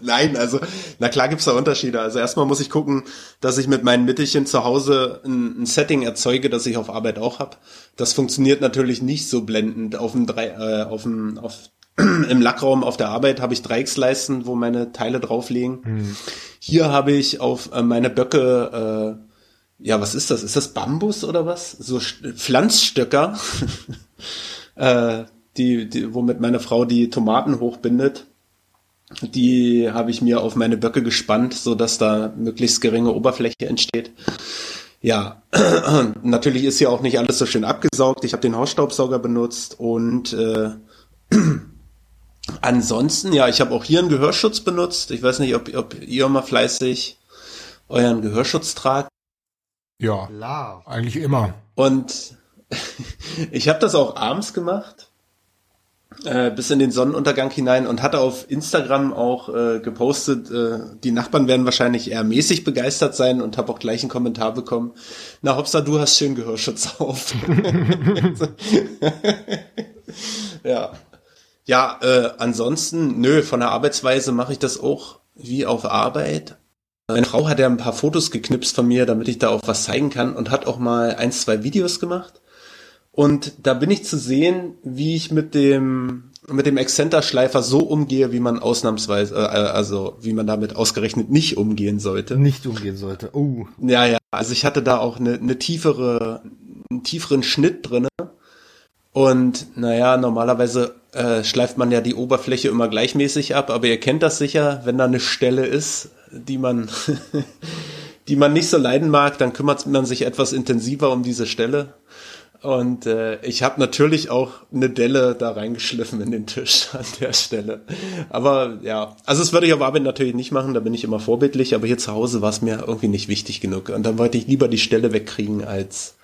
Nein, also, na klar gibt's da Unterschiede. Also erstmal muss ich gucken, dass ich mit meinen Mittelchen zu Hause ein, ein Setting erzeuge, das ich auf Arbeit auch hab. Das funktioniert natürlich nicht so blendend. Auf dem drei, äh, auf dem, auf, (clears throat) im Lackraum auf der Arbeit habe ich Dreiecksleisten, wo meine Teile drauf liegen. Mhm. Hier habe ich auf äh, meine Böcke, äh, ja, was ist das? Ist das Bambus oder was? So Pflanzstöcker. (laughs) äh, die, die, womit meine Frau die Tomaten hochbindet. Die habe ich mir auf meine Böcke gespannt, so dass da möglichst geringe Oberfläche entsteht. Ja, (clears throat) natürlich ist hier auch nicht alles so schön abgesaugt. Ich habe den Hausstaubsauger benutzt und äh, (clears throat) ansonsten, ja, ich habe auch hier einen Gehörschutz benutzt. Ich weiß nicht, ob, ob ihr mal fleißig euren Gehörschutz tragt. Ja, Klar. eigentlich immer. Und (laughs) ich habe das auch abends gemacht, äh, bis in den Sonnenuntergang hinein und hatte auf Instagram auch äh, gepostet, äh, die Nachbarn werden wahrscheinlich eher mäßig begeistert sein und habe auch gleich einen Kommentar bekommen. Na Hopsa, du hast schön Gehörschutz auf. (laughs) (laughs) ja. Ja, äh, ansonsten, nö, von der Arbeitsweise mache ich das auch wie auf Arbeit. Meine Frau hat ja ein paar Fotos geknipst von mir, damit ich da auch was zeigen kann und hat auch mal ein, zwei Videos gemacht. Und da bin ich zu sehen, wie ich mit dem mit dem Exzenterschleifer so umgehe, wie man ausnahmsweise, äh, also wie man damit ausgerechnet nicht umgehen sollte. Nicht umgehen sollte. Oh. Ja, ja. Also ich hatte da auch eine, eine tiefere, einen tieferen Schnitt drinne. Und naja, normalerweise äh, schleift man ja die Oberfläche immer gleichmäßig ab, aber ihr kennt das sicher, wenn da eine Stelle ist, die man, (laughs) die man nicht so leiden mag, dann kümmert man sich etwas intensiver um diese Stelle. Und äh, ich habe natürlich auch eine Delle da reingeschliffen in den Tisch (laughs) an der Stelle. Aber ja, also das würde ich auf Arbeit natürlich nicht machen, da bin ich immer vorbildlich, aber hier zu Hause war es mir irgendwie nicht wichtig genug. Und dann wollte ich lieber die Stelle wegkriegen, als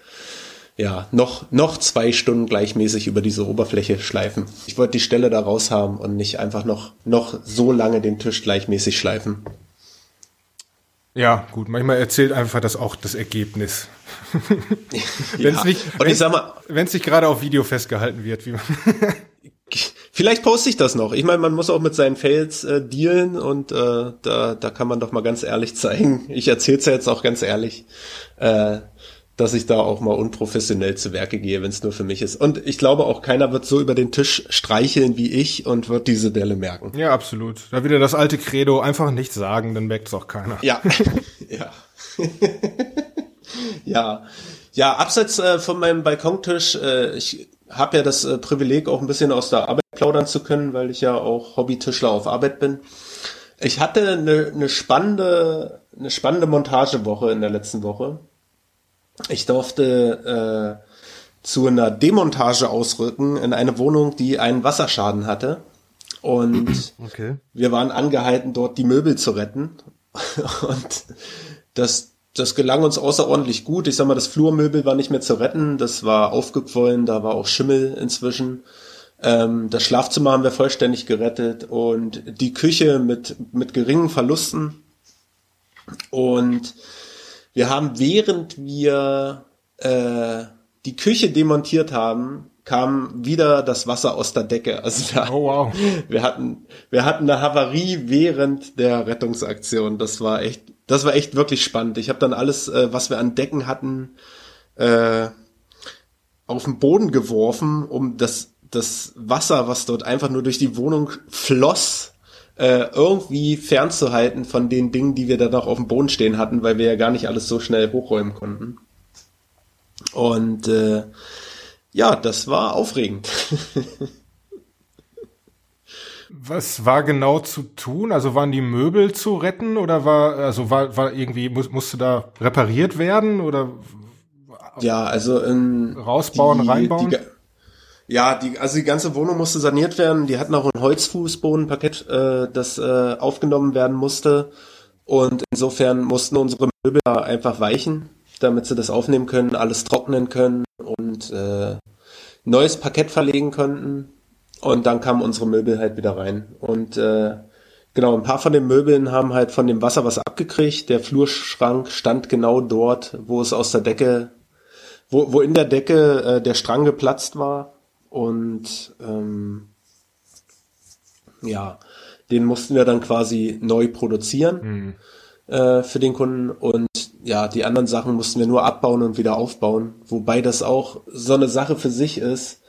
ja, noch, noch zwei Stunden gleichmäßig über diese Oberfläche schleifen. Ich wollte die Stelle da raus haben und nicht einfach noch, noch so lange den Tisch gleichmäßig schleifen. Ja, gut, manchmal erzählt einfach das auch das Ergebnis. (laughs) wenn es ja. nicht, wenn es nicht gerade auf Video festgehalten wird, wie man (laughs) Vielleicht poste ich das noch. Ich meine, man muss auch mit seinen Fails äh, dealen und äh, da, da kann man doch mal ganz ehrlich zeigen. Ich erzähle es ja jetzt auch ganz ehrlich. Äh, dass ich da auch mal unprofessionell zu Werke gehe, wenn es nur für mich ist. Und ich glaube auch, keiner wird so über den Tisch streicheln wie ich und wird diese Delle merken. Ja, absolut. Da wieder das alte Credo, einfach nichts sagen, dann merkt es auch keiner. Ja, (laughs) ja. (laughs) ja. Ja, abseits äh, von meinem Balkontisch, äh, ich habe ja das äh, Privileg, auch ein bisschen aus der Arbeit plaudern zu können, weil ich ja auch Hobbytischler auf Arbeit bin. Ich hatte eine, eine spannende, eine spannende Montagewoche in der letzten Woche. Ich durfte äh, zu einer Demontage ausrücken in eine Wohnung, die einen Wasserschaden hatte. Und (clears throat) okay. wir waren angehalten, dort die Möbel zu retten. (laughs) Und das, das gelang uns außerordentlich gut. Ich sag mal, das Flurmöbel war nicht mehr zu retten. Das war aufgequollen, da war auch Schimmel inzwischen. Ähm, das Schlafzimmer haben wir vollständig gerettet und die Küche mit, mit geringen Verlusten. Und wir haben, während wir äh, die Küche demontiert haben, kam wieder das Wasser aus der Decke. Also da, oh, wow. (laughs) wir hatten, wir hatten eine Havarie während der Rettungsaktion. Das war echt das war echt wirklich spannend. Ich habe dann alles, äh, was wir an Decken hatten, äh, auf den Boden geworfen, um das, das Wasser, was dort einfach nur durch die Wohnung floss, äh, irgendwie fernzuhalten von den Dingen, die wir da noch auf dem Boden stehen hatten, weil wir ja gar nicht alles so schnell hochräumen konnten. Und äh, ja, das war aufregend. (laughs) Was war genau zu tun? Also waren die Möbel zu retten oder war also war war irgendwie muss, musste da repariert werden oder ja, also in rausbauen, die, reinbauen? Die, ja, die also die ganze Wohnung musste saniert werden. Die hatten auch ein Holzfußbodenparkett, äh, das äh, aufgenommen werden musste und insofern mussten unsere Möbel einfach weichen, damit sie das aufnehmen können, alles trocknen können und äh, neues Parkett verlegen könnten. Und dann kamen unsere Möbel halt wieder rein. Und äh, genau, ein paar von den Möbeln haben halt von dem Wasser was abgekriegt. Der Flurschrank stand genau dort, wo es aus der Decke, wo, wo in der Decke äh, der Strang geplatzt war. Und ähm, ja, den mussten wir dann quasi neu produzieren mhm. äh, für den Kunden. Und ja, die anderen Sachen mussten wir nur abbauen und wieder aufbauen. Wobei das auch so eine Sache für sich ist.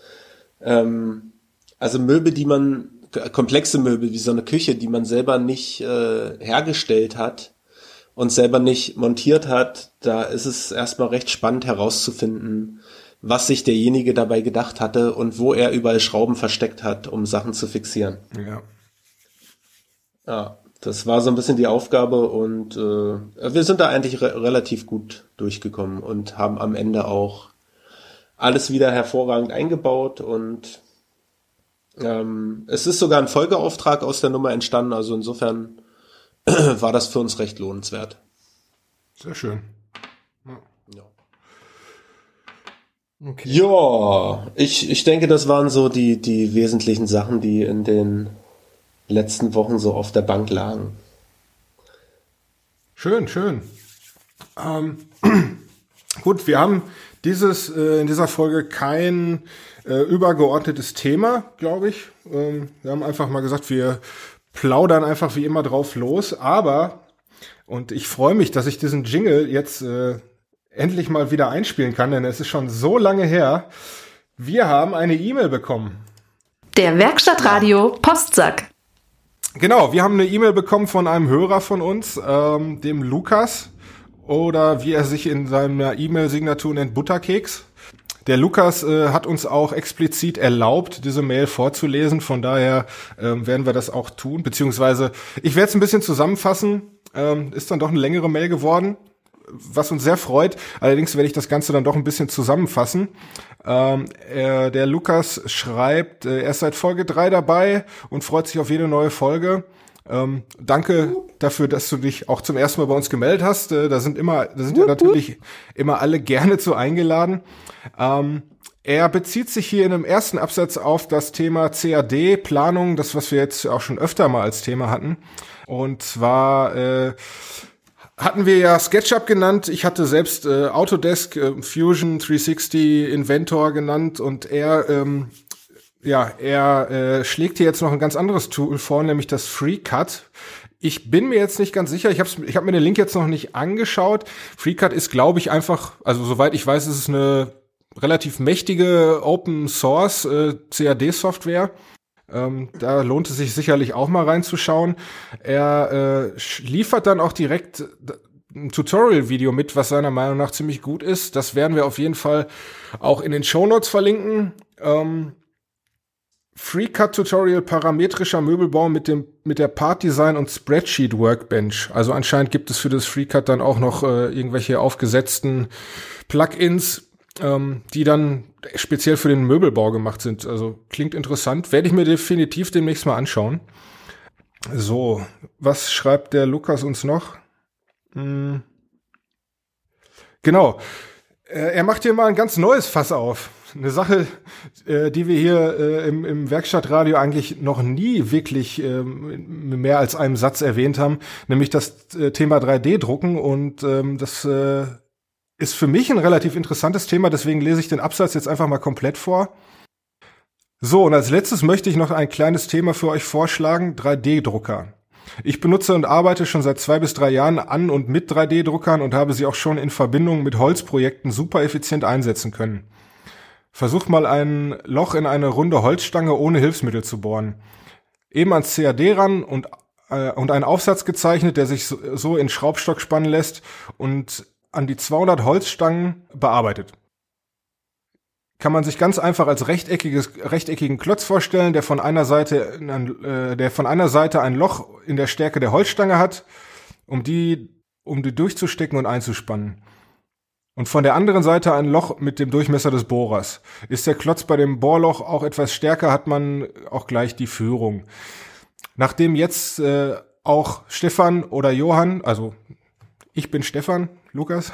Ähm, also Möbel, die man, komplexe Möbel wie so eine Küche, die man selber nicht äh, hergestellt hat und selber nicht montiert hat, da ist es erstmal recht spannend herauszufinden, was sich derjenige dabei gedacht hatte und wo er überall Schrauben versteckt hat, um Sachen zu fixieren. Ja. Ja, das war so ein bisschen die Aufgabe und äh, wir sind da eigentlich re relativ gut durchgekommen und haben am Ende auch alles wieder hervorragend eingebaut und ähm, es ist sogar ein Folgeauftrag aus der Nummer entstanden, also insofern (clears throat) war das für uns recht lohnenswert. Sehr schön. Ja. Okay. Ja, ich, ich denke, das waren so die, die wesentlichen Sachen, die in den letzten Wochen so auf der Bank lagen. Schön, schön. Ähm, (clears throat) gut, wir haben dieses äh, in dieser Folge kein äh, übergeordnetes Thema, glaube ich. Ähm, wir haben einfach mal gesagt, wir plaudern einfach wie immer drauf los. Aber, und ich freue mich, dass ich diesen Jingle jetzt äh, endlich mal wieder einspielen kann, denn es ist schon so lange her. Wir haben eine E-Mail bekommen. Der Werkstattradio Postsack. Genau, wir haben eine E-Mail bekommen von einem Hörer von uns, ähm, dem Lukas, oder wie er sich in seiner E-Mail-Signatur nennt, Butterkeks. Der Lukas äh, hat uns auch explizit erlaubt, diese Mail vorzulesen. Von daher ähm, werden wir das auch tun. Beziehungsweise, ich werde es ein bisschen zusammenfassen. Ähm, ist dann doch eine längere Mail geworden, was uns sehr freut. Allerdings werde ich das Ganze dann doch ein bisschen zusammenfassen. Ähm, äh, der Lukas schreibt, äh, er ist seit Folge drei dabei und freut sich auf jede neue Folge. Ähm, danke dafür, dass du dich auch zum ersten Mal bei uns gemeldet hast. Äh, da sind immer, da sind ja natürlich immer alle gerne zu eingeladen. Ähm, er bezieht sich hier in einem ersten Absatz auf das Thema CAD, Planung, das, was wir jetzt auch schon öfter mal als Thema hatten. Und zwar äh, hatten wir ja SketchUp genannt. Ich hatte selbst äh, Autodesk, äh, Fusion 360, Inventor genannt und er ähm, ja, er äh, schlägt hier jetzt noch ein ganz anderes Tool vor, nämlich das FreeCut. Ich bin mir jetzt nicht ganz sicher, ich habe ich hab mir den Link jetzt noch nicht angeschaut. FreeCut ist, glaube ich, einfach, also soweit ich weiß, ist es eine relativ mächtige Open Source äh, CAD-Software. Ähm, da lohnt es sich sicherlich auch mal reinzuschauen. Er äh, liefert dann auch direkt ein Tutorial-Video mit, was seiner Meinung nach ziemlich gut ist. Das werden wir auf jeden Fall auch in den Show Notes verlinken. Ähm, FreeCut Tutorial parametrischer Möbelbau mit dem mit der Part Design und Spreadsheet Workbench. Also anscheinend gibt es für das FreeCut dann auch noch äh, irgendwelche aufgesetzten Plugins, ähm, die dann speziell für den Möbelbau gemacht sind. Also klingt interessant. Werde ich mir definitiv demnächst mal anschauen. So, was schreibt der Lukas uns noch? Hm. Genau. Äh, er macht hier mal ein ganz neues Fass auf eine Sache, äh, die wir hier äh, im, im Werkstattradio eigentlich noch nie wirklich äh, mehr als einem Satz erwähnt haben, nämlich das Thema 3D-Drucken und ähm, das ist für mich ein relativ interessantes Thema, deswegen lese ich den Absatz jetzt einfach mal komplett vor. So, und als letztes möchte ich noch ein kleines Thema für euch vorschlagen, 3D-Drucker. Ich benutze und arbeite schon seit zwei bis drei Jahren an und mit 3D-Druckern und habe sie auch schon in Verbindung mit Holzprojekten super effizient einsetzen können. Versuch mal ein Loch in eine runde Holzstange ohne Hilfsmittel zu bohren. Eben ans CAD ran und, äh, und einen Aufsatz gezeichnet, der sich so in Schraubstock spannen lässt und an die 200 Holzstangen bearbeitet kann man sich ganz einfach als rechteckiges, rechteckigen Klotz vorstellen, der von einer Seite, äh, der von einer Seite ein Loch in der Stärke der Holzstange hat, um die, um die durchzustecken und einzuspannen. Und von der anderen Seite ein Loch mit dem Durchmesser des Bohrers. Ist der Klotz bei dem Bohrloch auch etwas stärker, hat man auch gleich die Führung. Nachdem jetzt äh, auch Stefan oder Johann, also ich bin Stefan, Lukas,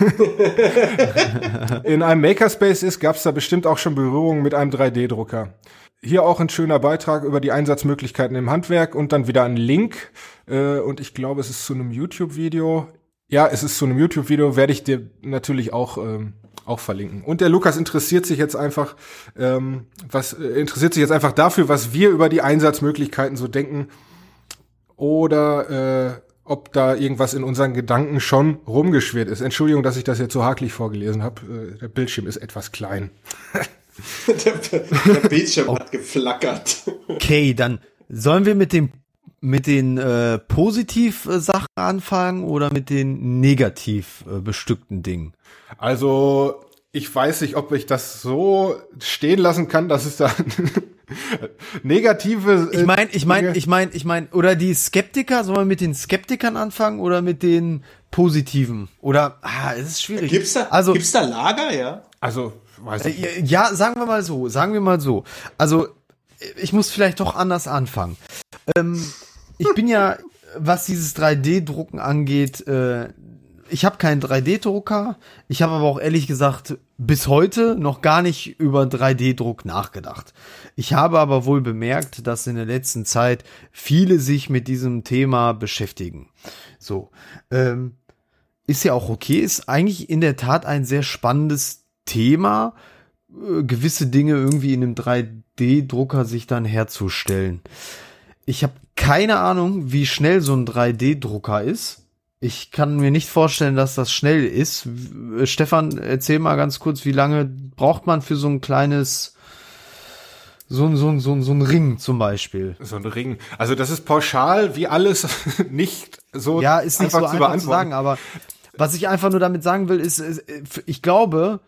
(laughs) in einem Makerspace ist, gab es da bestimmt auch schon Berührungen mit einem 3D-Drucker. Hier auch ein schöner Beitrag über die Einsatzmöglichkeiten im Handwerk und dann wieder ein Link. Äh, und ich glaube, es ist zu einem YouTube-Video. Ja, es ist zu einem YouTube-Video, werde ich dir natürlich auch, ähm, auch verlinken. Und der Lukas interessiert sich jetzt einfach, ähm, was äh, interessiert sich jetzt einfach dafür, was wir über die Einsatzmöglichkeiten so denken. Oder äh, ob da irgendwas in unseren Gedanken schon rumgeschwirrt ist. Entschuldigung, dass ich das jetzt so haklich vorgelesen habe. Äh, der Bildschirm ist etwas klein. (laughs) der, der, Bildschirm hat geflackert. Okay, dann sollen wir mit dem mit den äh, positiv äh, Sachen anfangen oder mit den negativ äh, bestückten Dingen? Also ich weiß nicht, ob ich das so stehen lassen kann, dass es da (laughs) negative. Äh, ich meine, ich meine, ich meine, ich meine, oder die Skeptiker, sollen wir mit den Skeptikern anfangen oder mit den positiven? Oder, ah, es ist schwierig. Gibt's da, also, gibt's da Lager, ja? Also, weiß ich. Äh, ja, sagen wir mal so, sagen wir mal so. Also, ich muss vielleicht doch anders anfangen. Ähm, ich bin ja, was dieses 3D-Drucken angeht, äh, ich habe keinen 3D-Drucker. Ich habe aber auch ehrlich gesagt bis heute noch gar nicht über 3D-Druck nachgedacht. Ich habe aber wohl bemerkt, dass in der letzten Zeit viele sich mit diesem Thema beschäftigen. So, ähm, ist ja auch okay, ist eigentlich in der Tat ein sehr spannendes Thema, äh, gewisse Dinge irgendwie in einem 3D-Drucker sich dann herzustellen. Ich habe keine Ahnung, wie schnell so ein 3D-Drucker ist. Ich kann mir nicht vorstellen, dass das schnell ist. Stefan, erzähl mal ganz kurz, wie lange braucht man für so ein kleines, so ein, so ein, so ein, so ein Ring zum Beispiel? So ein Ring. Also das ist pauschal wie alles (laughs) nicht so Ja, ist nicht einfach so zu einfach zu sagen, aber was ich einfach nur damit sagen will, ist, ich glaube,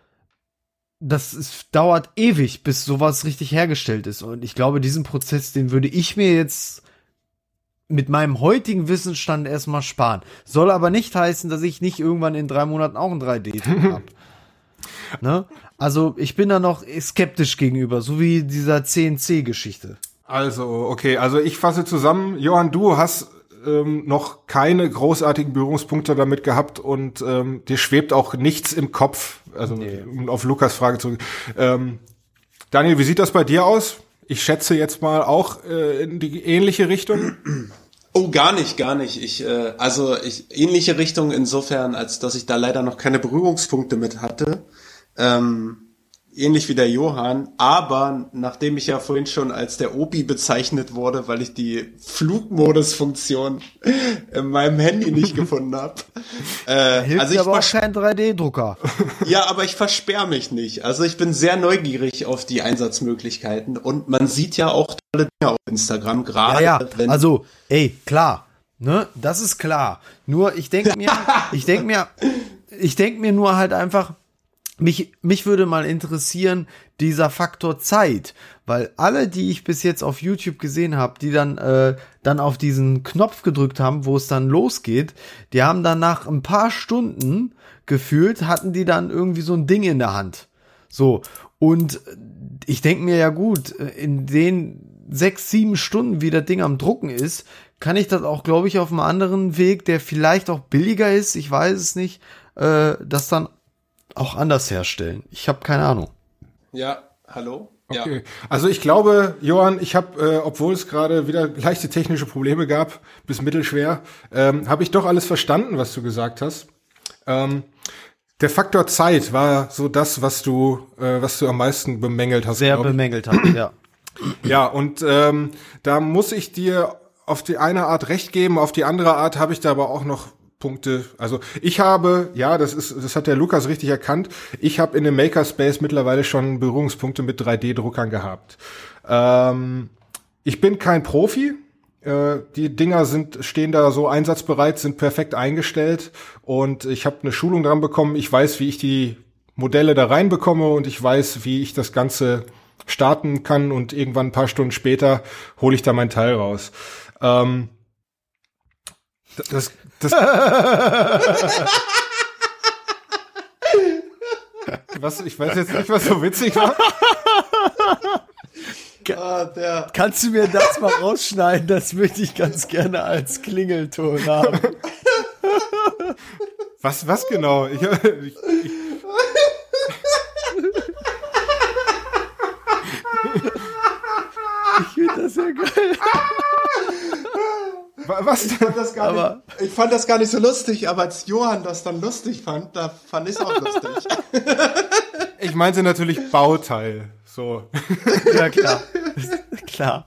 das ist, dauert ewig, bis sowas richtig hergestellt ist. Und ich glaube, diesen Prozess, den würde ich mir jetzt mit meinem heutigen Wissensstand erstmal sparen. Soll aber nicht heißen, dass ich nicht irgendwann in drei Monaten auch ein 3D-Druck (laughs) habe. ne? Also ich bin da noch skeptisch gegenüber, so wie dieser CNC-Geschichte. Also, okay, also ich fasse zusammen. Johann, du hast ähm, noch keine großartigen Berührungspunkte damit gehabt und ähm, dir schwebt auch nichts im Kopf. Also nee. um auf Lukas Frage zurück. Ähm, Daniel, wie sieht das bei dir aus? Ich schätze jetzt mal auch äh, in die ähnliche Richtung. Oh, gar nicht, gar nicht. Ich, äh, also ich, ähnliche Richtung insofern, als dass ich da leider noch keine Berührungspunkte mit hatte. Ähm, ähnlich wie der Johann, aber nachdem ich ja vorhin schon als der Obi bezeichnet wurde, weil ich die Flugmodus-Funktion in meinem Handy nicht (laughs) gefunden habe. Äh, Hilft also ich aber auch kein 3D-Drucker. (laughs) Ja, aber ich versperre mich nicht. Also ich bin sehr neugierig auf die Einsatzmöglichkeiten und man sieht ja auch tolle Dinge auf Instagram gerade. Ja, ja. also, ey, klar, ne, das ist klar. Nur ich denke mir, ich denke mir, ich denke mir nur halt einfach, mich, mich würde mal interessieren, dieser Faktor Zeit, weil alle, die ich bis jetzt auf YouTube gesehen habe, die dann, äh, dann auf diesen Knopf gedrückt haben, wo es dann losgeht, die haben dann nach ein paar Stunden gefühlt, hatten die dann irgendwie so ein Ding in der Hand. So. Und ich denke mir ja gut, in den sechs, sieben Stunden, wie das Ding am Drucken ist, kann ich das auch, glaube ich, auf einem anderen Weg, der vielleicht auch billiger ist, ich weiß es nicht, äh, das dann auch anders herstellen. Ich habe keine Ahnung. Ja, hallo? Okay. Ja. Also ich glaube, Johann, ich habe, äh, obwohl es gerade wieder leichte technische Probleme gab, bis mittelschwer, ähm, habe ich doch alles verstanden, was du gesagt hast. Ähm, der Faktor Zeit war so das, was du, äh, was du am meisten bemängelt hast. Sehr bemängelt hast, ja. (clears throat) Ja, und ähm, da muss ich dir auf die eine Art recht geben, auf die andere Art habe ich da aber auch noch Punkte. Also ich habe, ja, das ist, das hat der Lukas richtig erkannt. Ich habe in dem Makerspace mittlerweile schon Berührungspunkte mit 3D-Druckern gehabt. Ähm, ich bin kein Profi. Äh, die Dinger sind stehen da so einsatzbereit, sind perfekt eingestellt und ich habe eine Schulung dran bekommen. Ich weiß, wie ich die Modelle da reinbekomme und ich weiß, wie ich das Ganze starten kann und irgendwann ein paar Stunden später hole ich da mein Teil raus. Ähm, das, das was, ich weiß jetzt nicht, was so witzig war. Ah, Kannst du mir das mal rausschneiden? Das möchte ich ganz gerne als Klingelton haben. Was, was genau? Ich, ich, ich Ich finde das ja geil. Was ich fand, das gar aber, nicht, ich fand das gar nicht so lustig, aber als Johann das dann lustig fand, da fand ich es auch lustig. (laughs) ich meinte natürlich Bauteil. So. (laughs) Ja, klar. klar.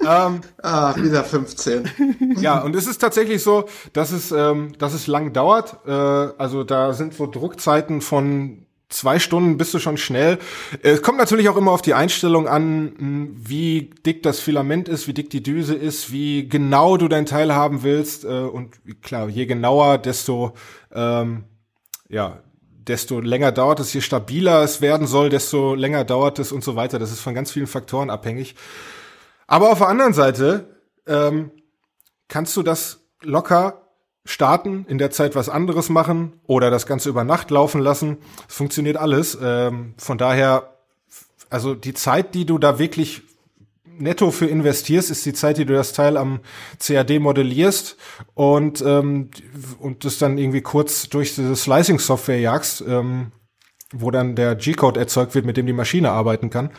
Ähm, ah, wieder 15. Ja, und es ist tatsächlich so, dass es, ähm, dass es lang dauert. Äh, also da sind so Druckzeiten von zwei Stunden bist du schon schnell. Es kommt natürlich auch immer auf die Einstellung an, wie dick das Filament ist, wie dick die Düse ist, wie genau du dein Teil haben willst. Äh, und klar, je genauer, desto ähm, ja, desto länger dauert es, je stabiler es werden soll, desto länger dauert es und so weiter. Das ist von ganz vielen Faktoren abhängig. Aber auf der anderen Seite ähm, kannst du das locker starten, in der Zeit was anderes machen oder das Ganze über Nacht laufen lassen. Es funktioniert alles. Ähm, von daher, also die Zeit, die du da wirklich netto für investierst, ist die Zeit, die du das Teil am CAD modellierst und, ähm, und das dann irgendwie kurz durch diese Slicing-Software jagst, ähm, wo dann der G-Code erzeugt wird, mit dem die Maschine arbeiten kann.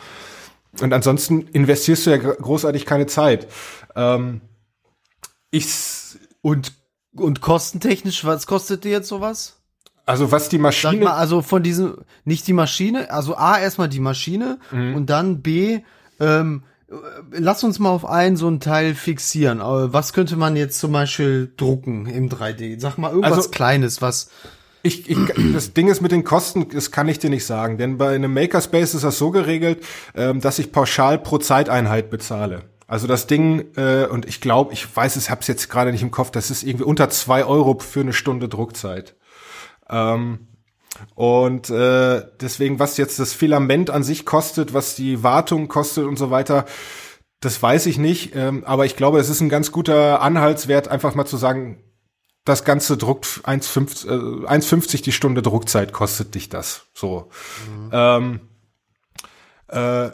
Und ansonsten investierst du ja großartig keine Zeit. Ähm, ich und und kostentechnisch, was kostet dir jetzt sowas? Also was die Maschine. Sag mal, also von diesem, nicht die Maschine, also A, erstmal die Maschine mhm. und dann B, ähm, lass uns mal auf einen so ein Teil fixieren. Was könnte man jetzt zum Beispiel drucken im 3D? Sag mal irgendwas also, Kleines, was. Ich, ich, das Ding ist mit den Kosten, das kann ich dir nicht sagen, denn bei einem Makerspace ist das so geregelt, ähm, dass ich pauschal pro Zeiteinheit bezahle. Also das Ding, äh, und ich glaube, ich weiß es, hab's jetzt gerade nicht im Kopf, das ist irgendwie unter zwei Euro für eine Stunde Druckzeit. Ähm, und äh, deswegen, was jetzt das Filament an sich kostet, was die Wartung kostet und so weiter, das weiß ich nicht. Ähm, aber ich glaube, es ist ein ganz guter Anhaltswert, einfach mal zu sagen, das Ganze druckt 1,50 äh, 1,50 die Stunde Druckzeit kostet dich das. So. Mhm. Ähm, äh,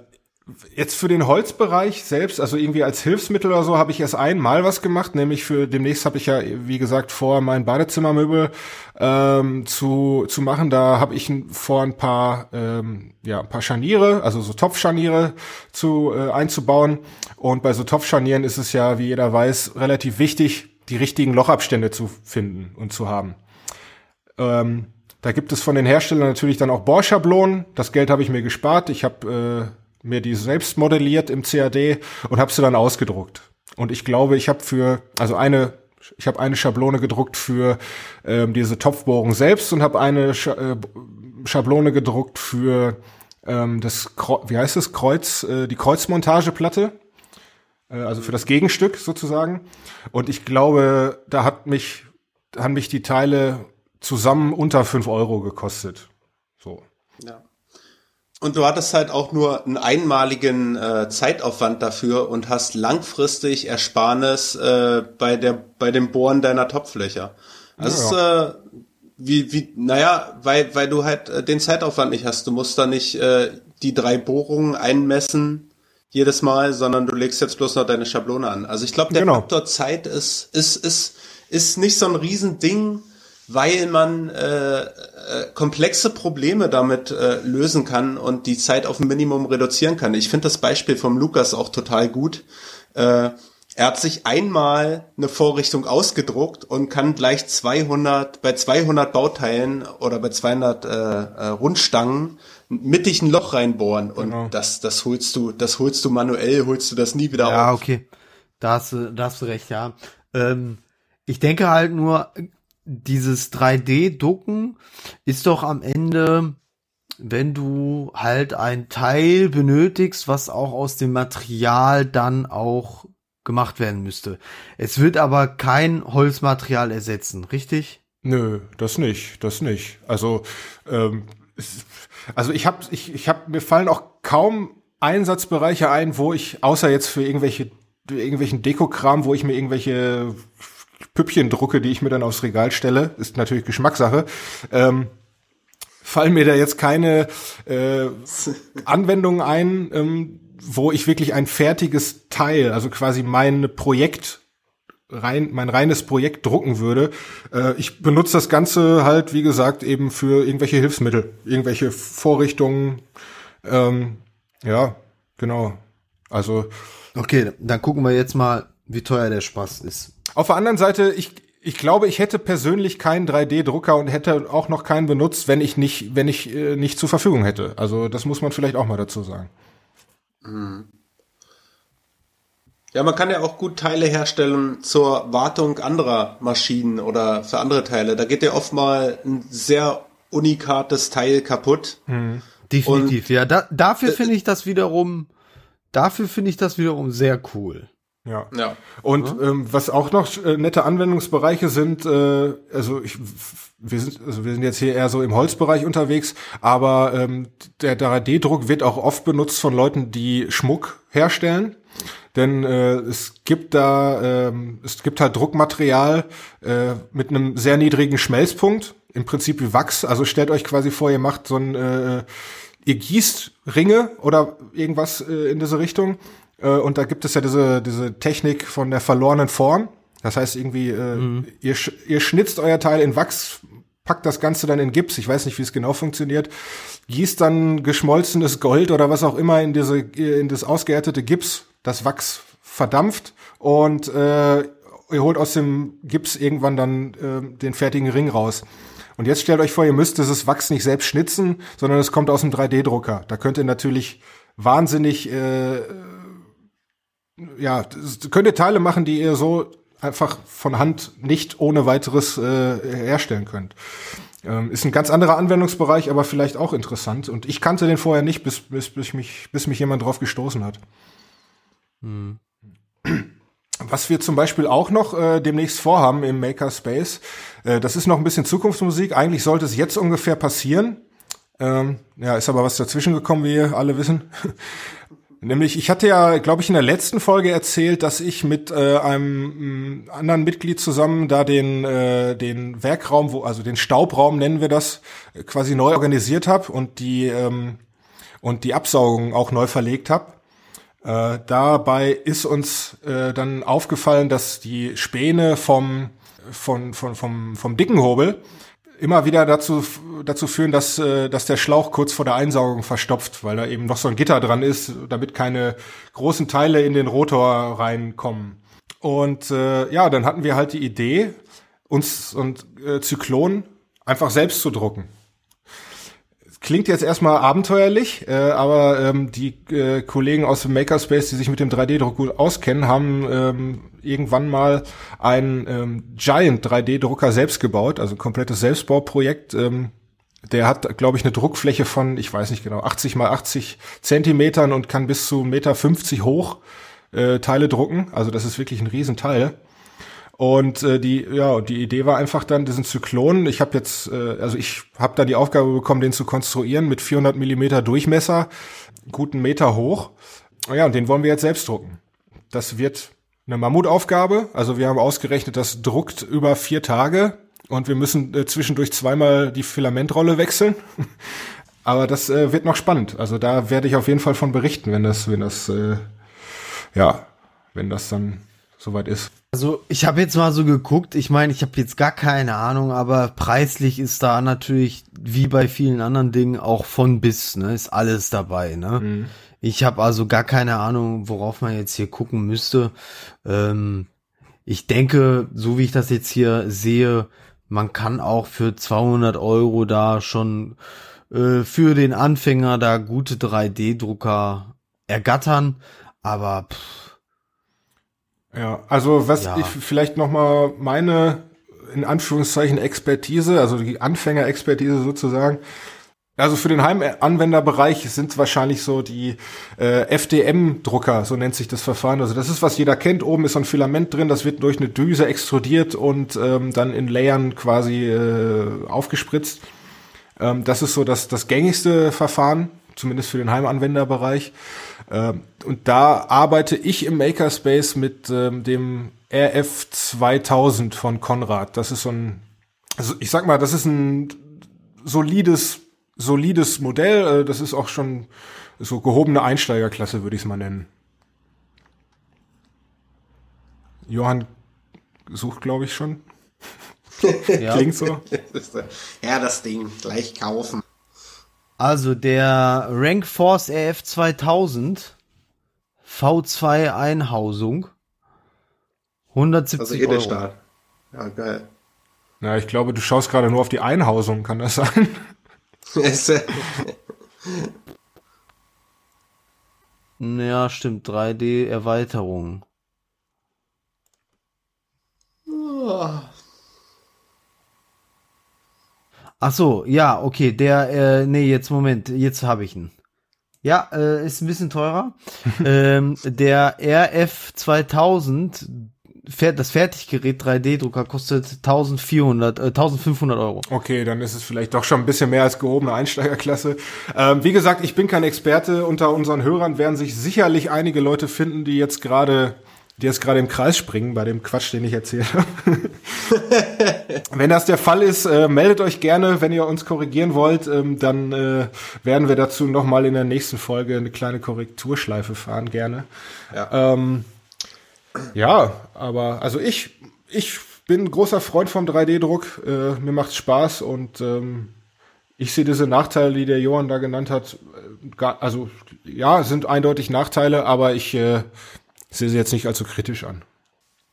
Jetzt für den Holzbereich selbst, also irgendwie als Hilfsmittel oder so, habe ich erst einmal was gemacht, nämlich für demnächst habe ich ja, wie gesagt, vor, mein Badezimmermöbel ähm, zu, zu machen. Da habe ich vor ein paar, ähm, ja, ein paar Scharniere, also so Topfscharniere zu äh, einzubauen. Und bei so Topfscharnieren ist es ja, wie jeder weiß, relativ wichtig, die richtigen Lochabstände zu finden und zu haben. Ähm, da gibt es von den Herstellern natürlich dann auch Bohrschablonen. Das Geld habe ich mir gespart. Ich habe äh, mir die selbst modelliert im CAD und habe sie dann ausgedruckt. Und ich glaube, ich habe für, also eine, ich habe eine Schablone gedruckt für ähm, diese Topfbohrung selbst und habe eine Sch äh, Schablone gedruckt für ähm, das, wie heißt das, Kreuz, äh, die Kreuzmontageplatte. Äh, also für das Gegenstück sozusagen. Und ich glaube, da hat mich, haben mich die Teile zusammen unter fünf Euro gekostet. Und du hattest halt auch nur einen einmaligen äh, Zeitaufwand dafür und hast langfristig Ersparnis äh, bei der bei dem Bohren deiner Topflöcher. Also ja. ist, äh, wie wie naja, weil weil du halt äh, den Zeitaufwand nicht hast. Du musst da nicht äh, die drei Bohrungen einmessen jedes Mal, sondern du legst jetzt bloß noch deine Schablone an. Also ich glaube, der genau. Faktor Zeit ist ist ist ist nicht so ein Riesending weil man äh, äh, komplexe Probleme damit äh, lösen kann und die Zeit auf ein Minimum reduzieren kann. Ich finde das Beispiel vom Lukas auch total gut. Äh, er hat sich einmal eine Vorrichtung ausgedruckt und kann gleich 200 bei 200 Bauteilen oder bei 200 äh, äh, Rundstangen mittig ein Loch reinbohren und genau. das das holst du das holst du manuell holst du das nie wieder ja, auf. Ja okay Da hast du, da hast du recht, ja. Ähm, ich denke halt nur, dieses 3D-Drucken ist doch am Ende, wenn du halt ein Teil benötigst, was auch aus dem Material dann auch gemacht werden müsste. Es wird aber kein Holzmaterial ersetzen, richtig? Nö, das nicht, das nicht. Also, ähm, also ich habe, ich, ich habe, mir fallen auch kaum Einsatzbereiche ein, wo ich, außer jetzt für irgendwelche, irgendwelchen Dekokram, wo ich mir irgendwelche Püppchen drucke, die ich mir dann aufs Regal stelle, ist natürlich Geschmackssache, ähm, fallen mir da jetzt keine äh, Anwendungen ein, ähm, wo ich wirklich ein fertiges Teil, also quasi mein Projekt rein, mein reines Projekt drucken würde. Äh, ich benutze das Ganze halt, wie gesagt, eben für irgendwelche Hilfsmittel, irgendwelche Vorrichtungen. Ähm, ja, genau. Also. Okay, dann gucken wir jetzt mal, wie teuer der Spaß ist. Auf der anderen Seite, ich, ich glaube, ich hätte persönlich keinen 3D-Drucker und hätte auch noch keinen benutzt, wenn ich nicht, wenn ich äh, nicht zur Verfügung hätte. Also das muss man vielleicht auch mal dazu sagen. Mhm. Ja, man kann ja auch gut Teile herstellen zur Wartung anderer Maschinen oder für andere Teile. Da geht ja oft mal ein sehr unikates Teil kaputt. Mhm. Definitiv, Und, ja. Da, dafür äh, finde ich das wiederum, dafür finde ich das wiederum sehr cool. Ja. ja. Und ja. Ähm, was auch noch äh, nette Anwendungsbereiche sind, äh, also ich, wir sind, also wir sind jetzt hier eher so im Holzbereich unterwegs, aber ähm, der 3D-Druck wird auch oft benutzt von Leuten, die Schmuck herstellen. Denn äh, es gibt da, äh, es gibt halt Druckmaterial äh, mit einem sehr niedrigen Schmelzpunkt, im Prinzip wie Wachs. Also stellt euch quasi vor, ihr macht so ein, äh, ihr gießt Ringe oder irgendwas äh, in diese Richtung äh, und da gibt es ja diese, diese Technik von der verlorenen Form. Das heißt irgendwie, äh, mhm. ihr, ihr schnitzt euer Teil in Wachs, packt das Ganze dann in Gips. Ich weiß nicht, wie es genau funktioniert. Gießt dann geschmolzenes Gold oder was auch immer in diese, in das ausgehärtete Gips, das Wachs verdampft und äh, ihr holt aus dem Gips irgendwann dann äh, den fertigen Ring raus. Und jetzt stellt euch vor, ihr müsst dieses Wachs nicht selbst schnitzen, sondern es kommt aus dem 3D-Drucker. Da könnt ihr natürlich wahnsinnig äh, ja, könnt ihr Teile machen, die ihr so einfach von Hand nicht ohne weiteres äh, herstellen könnt. Ähm, ist ein ganz anderer Anwendungsbereich, aber vielleicht auch interessant. Und ich kannte den vorher nicht, bis, bis, bis, mich, bis mich jemand drauf gestoßen hat. Hm. Was wir zum Beispiel auch noch äh, demnächst vorhaben im Makerspace, äh, das ist noch ein bisschen Zukunftsmusik. Eigentlich sollte es jetzt ungefähr passieren. Ähm, ja, ist aber was dazwischen gekommen, wie ihr alle wissen. Nämlich, ich hatte ja, glaube ich, in der letzten Folge erzählt, dass ich mit äh, einem äh, anderen Mitglied zusammen da den äh, den Werkraum, wo also den Staubraum nennen wir das, quasi neu organisiert habe und die ähm, und die Absaugung auch neu verlegt habe. Äh, dabei ist uns äh, dann aufgefallen, dass die Späne vom von, von, vom, vom dicken Hobel immer wieder dazu, dazu führen, dass, äh, dass der Schlauch kurz vor der Einsaugung verstopft, weil da eben noch so ein Gitter dran ist, damit keine großen Teile in den Rotor reinkommen. Und äh, ja, dann hatten wir halt die Idee, uns und äh, Zyklon einfach selbst zu drucken. Klingt jetzt erstmal abenteuerlich, äh, aber ähm, die äh, Kollegen aus dem Makerspace, die sich mit dem 3D-Druck gut auskennen, haben ähm, irgendwann mal einen ähm, Giant 3D-Drucker selbst gebaut, also ein komplettes Selbstbauprojekt. Ähm, der hat, glaube ich, eine Druckfläche von, ich weiß nicht genau, 80 mal 80 Zentimetern und kann bis zu 1,50 Meter hoch äh, Teile drucken. Also das ist wirklich ein Riesenteil. Und äh, die, ja, die Idee war einfach dann diesen Zyklon. Ich habe jetzt, äh, also ich habe da die Aufgabe bekommen, den zu konstruieren mit 400 Millimeter Durchmesser, guten Meter hoch. Ja, und den wollen wir jetzt selbst drucken. Das wird eine Mammutaufgabe. Also wir haben ausgerechnet, das druckt über vier Tage und wir müssen äh, zwischendurch zweimal die Filamentrolle wechseln. (laughs) Aber das äh, wird noch spannend. Also da werde ich auf jeden Fall von berichten, wenn das, wenn das, äh, ja, wenn das dann soweit ist. Also ich habe jetzt mal so geguckt, ich meine, ich habe jetzt gar keine Ahnung, aber preislich ist da natürlich, wie bei vielen anderen Dingen, auch von bis, ne, ist alles dabei, ne. Mhm. Ich habe also gar keine Ahnung, worauf man jetzt hier gucken müsste. Ähm, ich denke, so wie ich das jetzt hier sehe, man kann auch für 200 Euro da schon äh, für den Anfänger da gute 3D-Drucker ergattern, aber pff, Ja, also was Ja. ich vielleicht noch mal meine in Anführungszeichen Expertise, also die Anfängerexpertise sozusagen. Also für den Heimanwenderbereich sind es wahrscheinlich so die äh, FDM-Drucker, so nennt sich das Verfahren. Also das ist, was jeder kennt. Oben ist so ein Filament drin, das wird durch eine Düse extrudiert und ähm, dann in Layern quasi äh, aufgespritzt. Ähm, das ist so das, das gängigste Verfahren, zumindest für den Heimanwenderbereich. Ähm, und da arbeite ich im Makerspace mit ähm, dem RF 2000 von Konrad. Das ist so ein, also ich sag mal, das ist ein solides, solides Modell. Äh, Das ist auch schon so gehobene Einsteigerklasse, würde ich es mal nennen. Johann sucht, glaube ich, schon. Ja. (laughs) Klingt so. ja, das Ding gleich kaufen. Also der Rank Force RF 2000 V2 Einhausung 170 Also Euro. Edelstahl. Ja, geil. Na, ich glaube, du schaust gerade nur auf die Einhausung, kann das sein? Ist, (laughs) äh, Ja, stimmt. 3D Erweiterung. Ach so, ja, okay, der, äh, nee, jetzt Moment, jetzt habe ich ihn. Ja, äh, ist ein bisschen teurer. (laughs) ähm, der RF 2000, fer- das Fertiggerät 3D-Drucker kostet 1400, äh, 1500 Euro. Okay, dann ist es vielleicht doch schon ein bisschen mehr als gehobene Einsteigerklasse. Ähm, wie gesagt, ich bin kein Experte. Unter unseren Hörern werden sich sicherlich einige Leute finden, die jetzt gerade die jetzt gerade im Kreis springen bei dem Quatsch, den ich erzähle. (laughs) wenn das der Fall ist, äh, meldet euch gerne, wenn ihr uns korrigieren wollt. Ähm, dann äh, werden wir dazu noch mal in der nächsten Folge eine kleine Korrekturschleife fahren, gerne. ja. Ähm, ja, aber also ich, ich bin ein großer Freund vom 3D-Druck. Äh, mir macht's Spaß und ähm, ich sehe diese Nachteile, die der Johann da genannt hat, äh, gar, also ja, sind eindeutig Nachteile, aber ich äh, sehe sie jetzt nicht allzu kritisch an.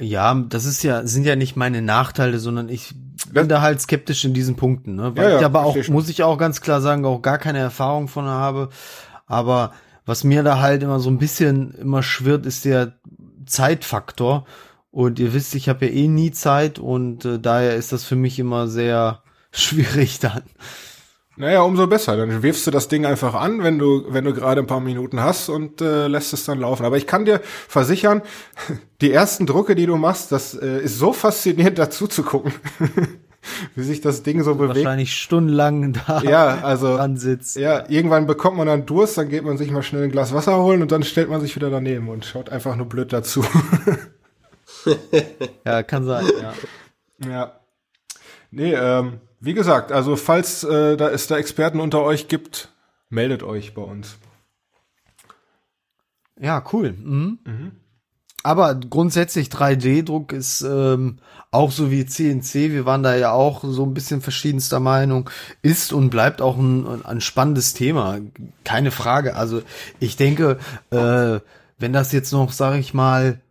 Ja, das ist ja, sind ja nicht meine Nachteile, sondern ich bin Das- da halt skeptisch in diesen Punkten, ne? Weil Ja, ja, ich aber auch, schon. muss ich auch ganz klar sagen, auch gar keine Erfahrung von habe. Aber was mir da halt immer so ein bisschen immer schwirrt, ist der Zeitfaktor. Und ihr wisst, ich habe ja eh nie Zeit und äh, daher ist das für mich immer sehr (laughs) schwierig dann. Naja, umso besser. Dann wirfst du das Ding einfach an, wenn du, wenn du gerade ein paar Minuten hast und äh, lässt es dann laufen. Aber ich kann dir versichern, (laughs) die ersten Drucke, die du machst, das äh, ist so faszinierend (laughs) dazu zu gucken, (laughs) wie sich das Ding so bewegt. Wahrscheinlich stundenlang da Ja, also dran sitzt. ja, irgendwann bekommt man dann Durst, dann geht man sich mal schnell ein Glas Wasser holen und dann stellt man sich wieder daneben und schaut einfach nur blöd dazu. Ja, kann sein, ja. ja. Nee, ähm, wie gesagt, also falls äh, da es da Experten unter euch gibt, meldet euch bei uns. Ja, cool. Mhm. Aber grundsätzlich 3D-Druck ist ähm, auch so wie CNC. Wir waren da ja auch so ein bisschen verschiedenster Meinung. Ist und bleibt auch ein, ein spannendes Thema. Keine Frage. Also ich denke, äh, wenn das jetzt noch, sage ich mal,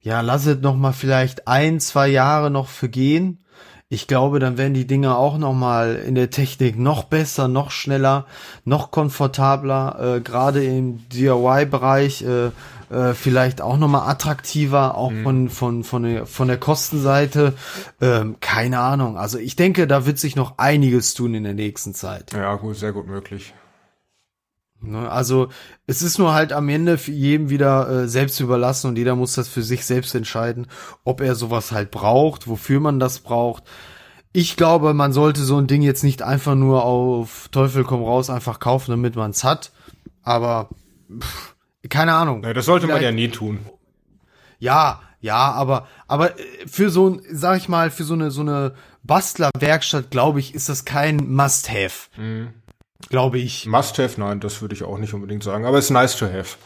ja, lasset noch mal vielleicht ein, zwei Jahre noch vergehen. Ich glaube, dann werden die Dinger auch noch mal in der Technik noch besser, noch schneller, noch komfortabler, äh, gerade im DIY-Bereich äh, äh, vielleicht auch noch mal attraktiver, auch von von von der von der Kostenseite. Ähm, keine Ahnung. Also ich denke, da wird sich noch einiges tun in der nächsten Zeit. Ja, gut, sehr gut möglich. Ne, Also es ist nur halt am Ende für jedem wieder äh, selbst überlassen und jeder muss das für sich selbst entscheiden, ob er sowas halt braucht, wofür man das braucht. Ich glaube, man sollte so ein Ding jetzt nicht einfach nur auf Teufel komm raus einfach kaufen, damit man es hat. Aber pff, keine Ahnung. Ja, das sollte man Vielleicht- ja nie tun. Ja, ja, aber aber äh, für so ein, sag ich mal, für so eine so eine Bastlerwerkstatt, glaube ich, ist das kein Must-have. Glaube ich. Must have, nein, das würde ich auch nicht unbedingt sagen, aber es ist nice to have.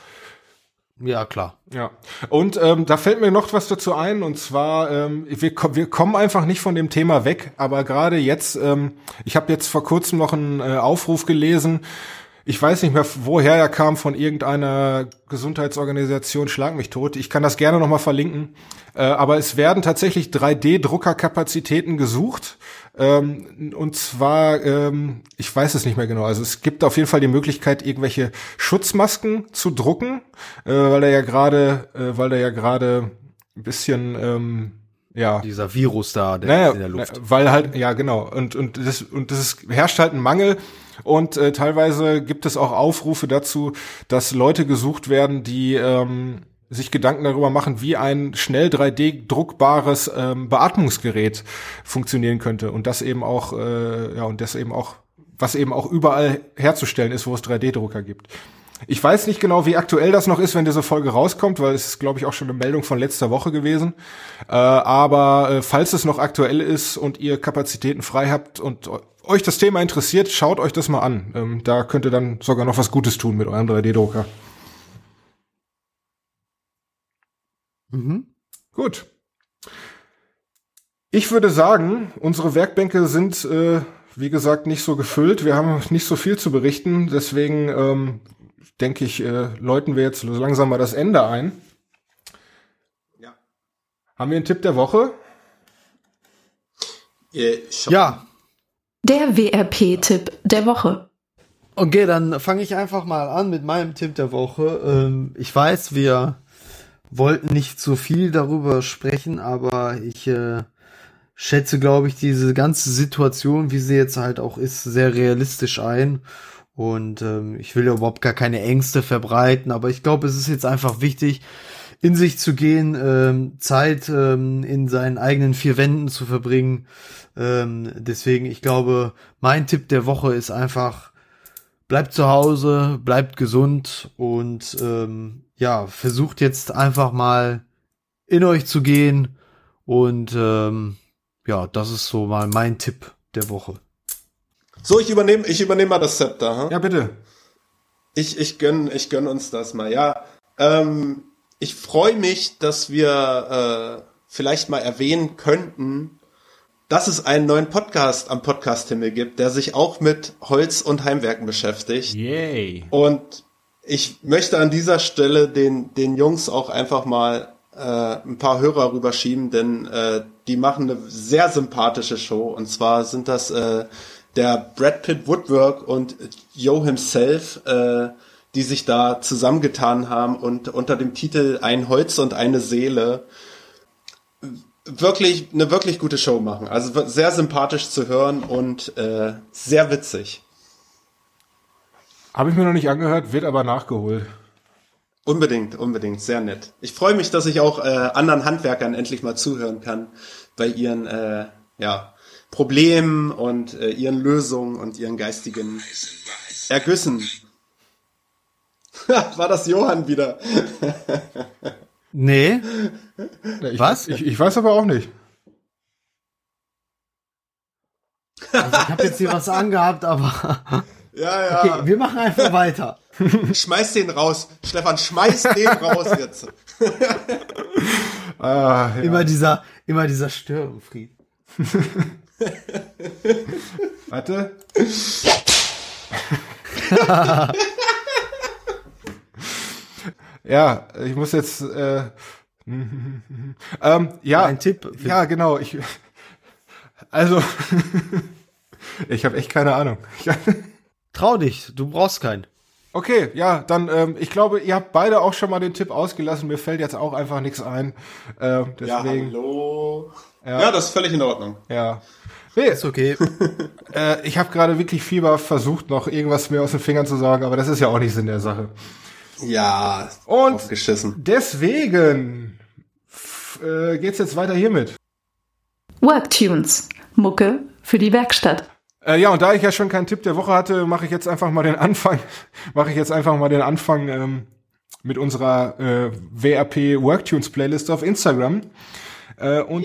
Ja, klar. Ja, und ähm, da fällt mir noch was dazu ein, und zwar, ähm, wir, wir kommen einfach nicht von dem Thema weg, aber gerade jetzt, ähm, ich habe jetzt vor kurzem noch einen äh, Aufruf gelesen, ich weiß nicht mehr, woher er kam, von irgendeiner Gesundheitsorganisation, schlag mich tot. Ich kann das gerne nochmal verlinken. Äh, aber es werden tatsächlich 3D-Druckerkapazitäten gesucht. Ähm, und zwar, ähm, ich weiß es nicht mehr genau. Also es gibt auf jeden Fall die Möglichkeit, irgendwelche Schutzmasken zu drucken, äh, weil er ja gerade, äh, weil er ja gerade ein bisschen ähm, ja. Dieser Virus da, der naja, ist in der Luft. Weil halt, ja genau. Und, und das, und das ist, herrscht halt ein Mangel. Und äh, teilweise gibt es auch Aufrufe dazu, dass Leute gesucht werden, die ähm, sich Gedanken darüber machen, wie ein schnell 3D-druckbares ähm, Beatmungsgerät funktionieren könnte. Und das eben auch, äh, ja, und das eben auch, was eben auch überall herzustellen ist, wo es 3D-Drucker gibt. Ich weiß nicht genau, wie aktuell das noch ist, wenn diese Folge rauskommt, weil es ist, glaube ich, auch schon eine Meldung von letzter Woche gewesen. Äh, aber äh, falls es noch aktuell ist und ihr Kapazitäten frei habt und euch das Thema interessiert, schaut euch das mal an. Ähm, da könnt ihr dann sogar noch was Gutes tun mit eurem 3D-Drucker. Mhm. Gut. Ich würde sagen, unsere Werkbänke sind, äh, wie gesagt, nicht so gefüllt. Wir haben nicht so viel zu berichten. Deswegen ähm, denke ich, äh, läuten wir jetzt langsam mal das Ende ein. Ja. Haben wir einen Tipp der Woche? Äh, ja. Der WRP-Tipp der Woche. Okay, dann fange ich einfach mal an mit meinem Tipp der Woche. Ähm, ich weiß, wir wollten nicht so viel darüber sprechen, aber ich äh, schätze, glaube ich, diese ganze Situation, wie sie jetzt halt auch ist, sehr realistisch ein. Und ähm, ich will ja überhaupt gar keine Ängste verbreiten, aber ich glaube, es ist jetzt einfach wichtig, in sich zu gehen, ähm, Zeit ähm, in seinen eigenen vier Wänden zu verbringen. Ähm, deswegen, ich glaube, mein Tipp der Woche ist einfach, bleibt zu Hause, bleibt gesund und ähm, ja, versucht jetzt einfach mal in euch zu gehen. Und ähm, ja, das ist so mal mein Tipp der Woche. So, ich übernehme, ich übernehme mal das Zepter. Hm? Ja, bitte. Ich, ich gönn, ich gönn uns das mal. Ja, ähm, ich freue mich, dass wir äh, vielleicht mal erwähnen könnten, dass es einen neuen Podcast am Podcast-Himmel gibt, der sich auch mit Holz und Heimwerken beschäftigt. Yay. Und ich möchte an dieser Stelle den, den Jungs auch einfach mal äh, ein paar Hörer rüberschieben, denn äh, die machen eine sehr sympathische Show. Und zwar sind das äh, der Brad Pitt Woodwork und Joe himself, äh, die sich da zusammengetan haben und unter dem Titel Ein Holz und eine Seele wirklich eine wirklich gute Show machen. Also sehr sympathisch zu hören und äh, sehr witzig. Habe ich mir noch nicht angehört, wird aber nachgeholt. Unbedingt, unbedingt, sehr nett. Ich freue mich, dass ich auch äh, anderen Handwerkern endlich mal zuhören kann bei ihren äh, ja, Problemen und äh, ihren Lösungen und ihren geistigen Ergüssen. (laughs) War das Johann wieder? nee. Ich, Was? Ich, ich weiß aber auch nicht. Also ich habe jetzt hier was angehabt, aber (laughs) ja, ja. Okay, wir machen einfach weiter. (laughs) Schmeiß den raus. Stefan, schmeiß den raus jetzt. ah, ja. Immer dieser, immer dieser Störenfried. (laughs) Warte. (laughs) ja, ich muss jetzt. Äh, (laughs) ähm, ja, ein Tipp. Ja, genau. Ich, also, ich habe echt keine Ahnung. Trau dich, du brauchst keinen. Okay, ja, dann, ähm, ich glaube, ihr habt beide auch schon mal den Tipp ausgelassen. Mir fällt jetzt auch einfach nichts ein. Äh, deswegen, ja, hallo. Ja. ja, das ist völlig in Ordnung. Ja. Nee, ist okay. (laughs) äh, ich habe gerade wirklich Fieber versucht, noch irgendwas mir aus den Fingern zu sagen, aber das ist ja auch nicht Sinn der Sache. Ja, und aufgeschissen. deswegen äh, geht's jetzt weiter hiermit. Worktunes, Mucke für die Werkstatt. Äh, ja, und da ich ja schon keinen Tipp der Woche hatte, mache ich jetzt einfach mal den Anfang, (laughs) mache ich jetzt einfach mal den Anfang ähm, mit unserer äh, WRP Worktunes Playlist auf Instagram. Äh, und,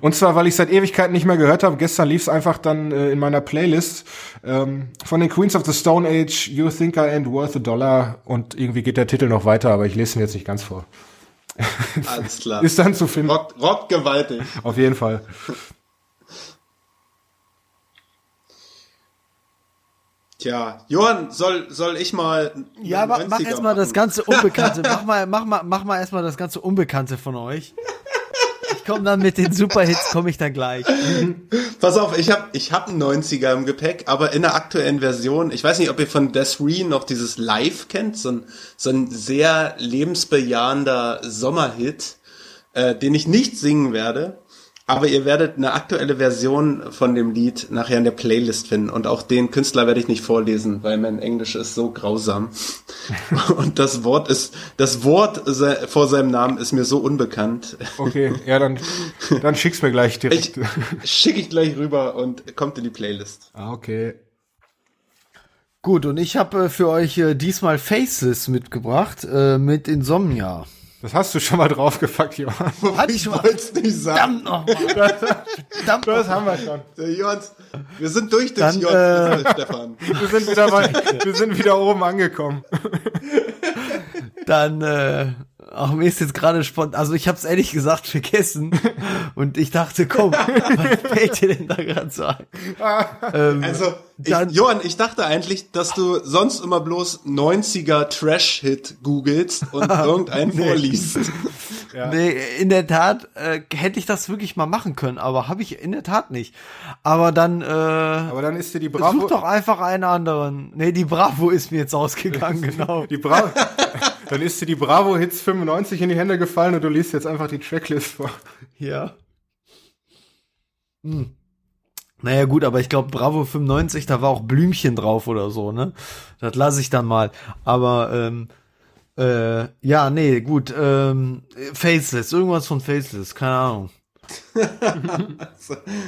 und zwar, weil ich seit Ewigkeiten nicht mehr gehört habe. Gestern lief es einfach dann äh, in meiner Playlist ähm, von den Queens of the Stone Age, You Think I Ain't Worth a Dollar. Und irgendwie geht der Titel noch weiter, aber ich lese ihn jetzt nicht ganz vor. (laughs) Alles klar. Ist dann zu finden. Rock, rock gewaltig. Auf jeden Fall. Tja, Johann, soll, soll ich mal. Ja, mach, mach erstmal das ganze Unbekannte. mach mal, mach mal, mach mal erstmal das ganze Unbekannte von euch. Komme dann mit den Superhits, komme ich dann gleich. (laughs) Pass auf, ich habe ich hab einen 90er im Gepäck, aber in der aktuellen Version. Ich weiß nicht, ob ihr von Desiree noch dieses Live kennt, so ein, so ein sehr lebensbejahender Sommerhit. äh, den ich nicht singen werde. Aber ihr werdet eine aktuelle Version von dem Lied nachher in der Playlist finden. Und auch den Künstler werde ich nicht vorlesen, weil mein Englisch ist so grausam. (laughs) Und das Wort ist, das Wort vor seinem Namen ist mir so unbekannt. Okay, ja, dann, dann schick's mir gleich direkt. Ich, schick ich gleich rüber und kommt in die Playlist. Ah, okay. Gut, und ich habe äh, für euch äh, diesmal Faceless mitgebracht äh, mit Insomnia. Das hast du schon mal draufgepackt, Johann. Ich schon mal. nicht sagen. Verdammt nochmal. Verdammt Das haben wir schon. Der Johans, wir sind durch das Dann, Johans, äh, Stefan. Wir sind wieder bei, wir sind wieder oben angekommen. Dann, äh, ach, mir ist jetzt gerade spontan, also ich habe es ehrlich gesagt vergessen (laughs) und ich dachte, komm, was fällt dir denn da gerade so ein? (laughs) Ähm, Also, ich, Johann, ich dachte eigentlich, dass du sonst immer bloß 90er Trash-Hit googelst und (laughs) irgendeinen vorliest. Nee, in der Tat äh, hätte ich das wirklich mal machen können, aber habe ich in der Tat nicht. Aber dann äh, Aber dann ist dir die such Bravo, doch einfach einen anderen. Nee, die Bravo ist mir jetzt ausgegangen, genau. die Bravo, dann ist dir die Bravo Hits 95 in die Hände gefallen und du liest jetzt einfach die Tracklist vor. Ja. Hm. Naja, gut, aber ich glaube, Bravo 95, da war auch Blümchen drauf oder so, ne? Das lasse ich dann mal. Aber, ähm, äh, ja, nee, gut, ähm, Faceless, irgendwas von Faceless, keine Ahnung. (laughs)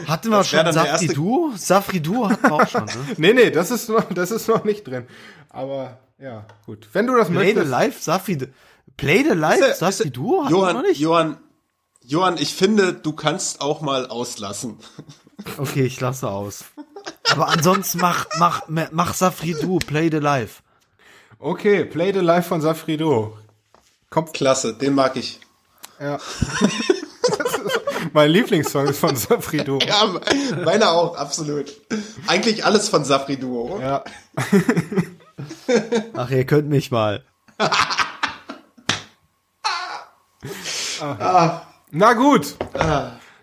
Hatten wir schon Safri Duo? Safri Duo hatten wir auch schon, ne? (laughs) Nee, nee, das ist noch, das ist noch nicht drin. Aber, ja, gut. Wenn du das Play the möchtest. Life, Safri, Play the Life, Safri Duo hatten wir noch Johann, nicht? Johann, Johann, ich finde, du kannst auch mal auslassen. (laughs) Okay, ich lasse aus. Aber ansonsten mach, mach, mach Safri Duo, Play the Life. Okay, Play the Life von Safrido. Kommt, Klasse, den mag ich. ja. (laughs) mein Lieblingssong ist von Safrido. Ja, meiner auch, absolut. Eigentlich alles von Safri Duo. Ja. (laughs) Ach, ihr könnt mich mal. Na gut.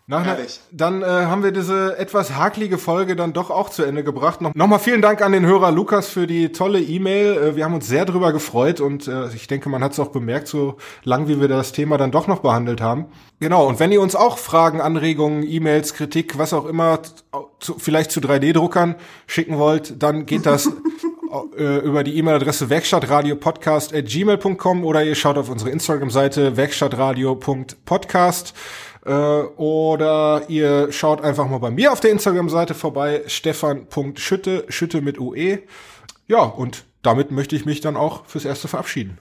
Nach einer, herrlich. dann äh, haben wir diese etwas haklige Folge dann doch auch zu Ende gebracht. Noch, nochmal vielen Dank an den Hörer Lukas für die tolle E-Mail. Äh, wir haben uns sehr drüber gefreut und äh, ich denke, man hat es auch bemerkt, so lang wie wir das Thema dann doch noch behandelt haben. Genau, und wenn ihr uns auch Fragen, Anregungen, E-Mails, Kritik, was auch immer, zu, vielleicht zu 3D-Druckern schicken wollt, dann geht das (laughs) äh, über die E-Mail-Adresse werkstattradiopodcast.gmail.com oder ihr schaut auf unsere Instagram-Seite werkstattradio.podcast äh, oder ihr schaut einfach mal bei mir auf der Instagram-Seite vorbei, stefan.schütte, Schütte mit UE. Ja, und damit möchte ich mich dann auch fürs Erste verabschieden.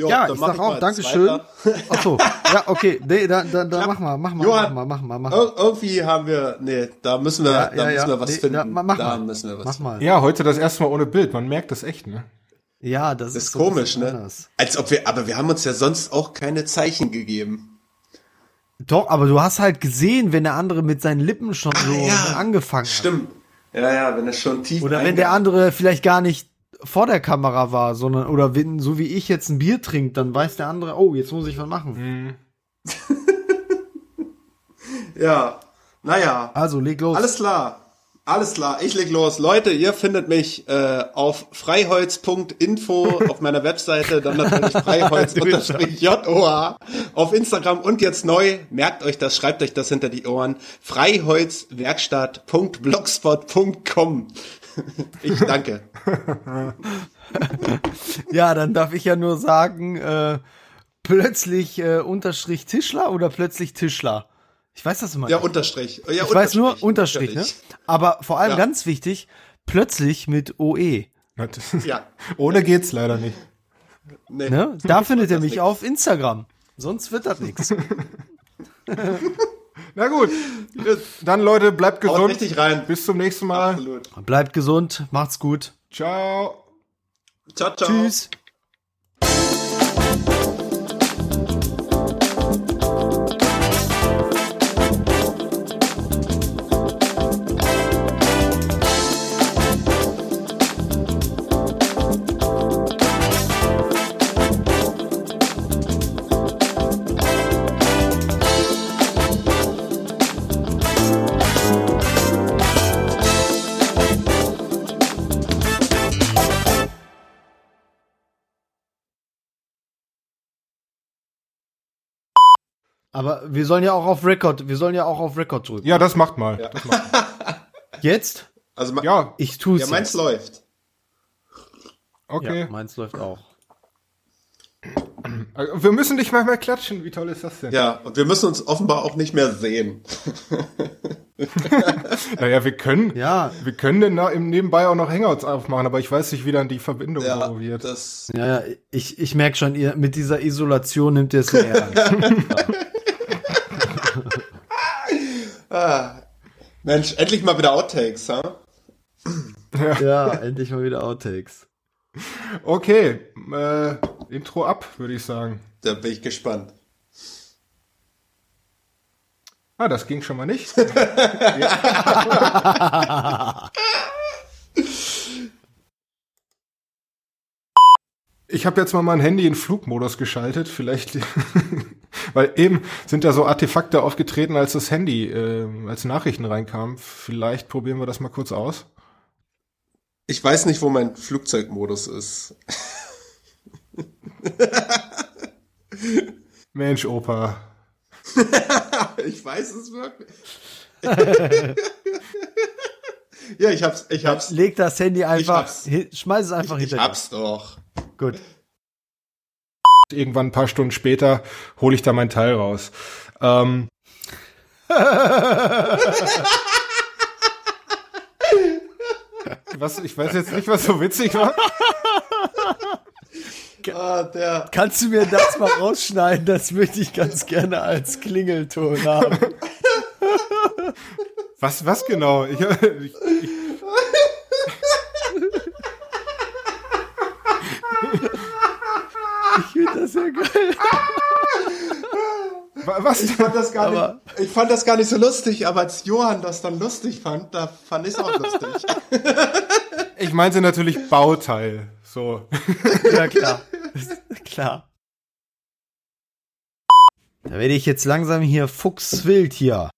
Jo, Ja, dann ich mach sag mal auch, Dankeschön. weiter. Ach so, (laughs) ja, okay, nee, da, da, da mach mal, mach mal, Johann, mach mal, mach mal, mach mal. Irgendwie haben wir, nee, da müssen wir, da müssen wir was nee, finden. ja, ma- mach da mal, müssen wir was mach finden. mal. Ja, heute das erste Mal ohne Bild. Man merkt das echt, ne? Ja, das, Das ist so ein komisch, ne? anders. Als ob wir, aber wir haben uns ja sonst auch keine Zeichen gegeben. Doch, aber du hast halt gesehen, wenn der andere mit seinen Lippen schon so ja, angefangen hat. Stimmt. Ja, ja, wenn es schon tief Oder wenn der andere vielleicht gar nicht vor der Kamera war, sondern, oder wenn, so wie ich jetzt ein Bier trinkt, dann weiß der andere, oh, jetzt muss ich was machen. (laughs) Ja, naja. Also, leg los. Alles klar. Alles klar, ich leg los. Leute, ihr findet mich äh, auf freiholz.info (laughs) auf meiner Webseite, dann natürlich freiholz-joa auf Instagram und jetzt neu, merkt euch das, schreibt euch das hinter die Ohren, freiholzwerkstatt.blogspot.com. (laughs) Ich danke. (laughs) Ja, dann darf ich ja nur sagen, äh, plötzlich äh, Unterstrich Tischler oder plötzlich Tischler? Ich weiß das immer Ja, nicht. Unterstrich. Ja, Ich weiß nur Unterstrich, ne? Aber vor allem Ja. ganz wichtig, plötzlich mit OE. Ja. (laughs) Ohne geht's leider nicht. Nee. Ne? Da findet ihr mich nix. auf Instagram. Sonst wird das nichts. Na gut. Dann Leute, bleibt Haut gesund. richtig rein. Bis zum nächsten Mal. Absolut. Bleibt gesund, macht's gut. Ciao. Ciao, ciao. Tschüss. Aber wir sollen ja auch auf Record, wir sollen ja auch auf Record drücken. Ja, das macht mal. Das macht (laughs) Jetzt? Also ja, Ich tu's. ja, meins jetzt. läuft. okay. Ja, meins läuft auch. Wir müssen dich manchmal klatschen. Wie toll ist das denn? Ja, und wir müssen uns offenbar auch nicht mehr sehen. (laughs) Naja, wir können, Ja, wir können denn na- im Nebenbei auch noch Hangouts aufmachen, aber ich weiß nicht, wie dann die Verbindung Ja, so wird. das, ja, ja, ich, ich merke schon, ihr mit dieser Isolation nimmt ihr es ernst. (laughs) ah, Mensch, endlich mal wieder Outtakes, ha? ja, endlich mal wieder Outtakes. Okay, äh, Intro ab, würde ich sagen. Da bin ich gespannt. Ah, das ging schon mal nicht. (laughs) (laughs) (laughs) Ich habe jetzt mal mein Handy in Flugmodus geschaltet, vielleicht, (laughs) weil eben sind da so Artefakte aufgetreten, als das Handy äh, als Nachrichten reinkam. Vielleicht probieren wir das mal kurz aus. Ich weiß nicht, wo mein Flugzeugmodus ist. (laughs) Mensch, Opa. (laughs) Ich weiß es wirklich. ja, ich hab's, ich hab's, Leg das Handy einfach, schmeiß es einfach ich hinter hab's doch. Gut. Irgendwann ein paar Stunden später hole ich da mein Teil raus. Ähm, was, ich weiß jetzt nicht, was so witzig war. Ah, der, Kannst du mir das mal rausschneiden? Das möchte ich ganz gerne als Klingelton haben. Was, was genau? Ich, ich, ich, Das sehr geil. wa- was? ich fand das gar Aber- nicht, ich fand das gar nicht so lustig, aber als Johann das dann lustig fand, da fand ich es auch lustig. (laughs) Ich meinte natürlich Bauteil. So. (laughs) Ja, klar. (laughs) klar. Da werde ich jetzt langsam hier fuchswild hier.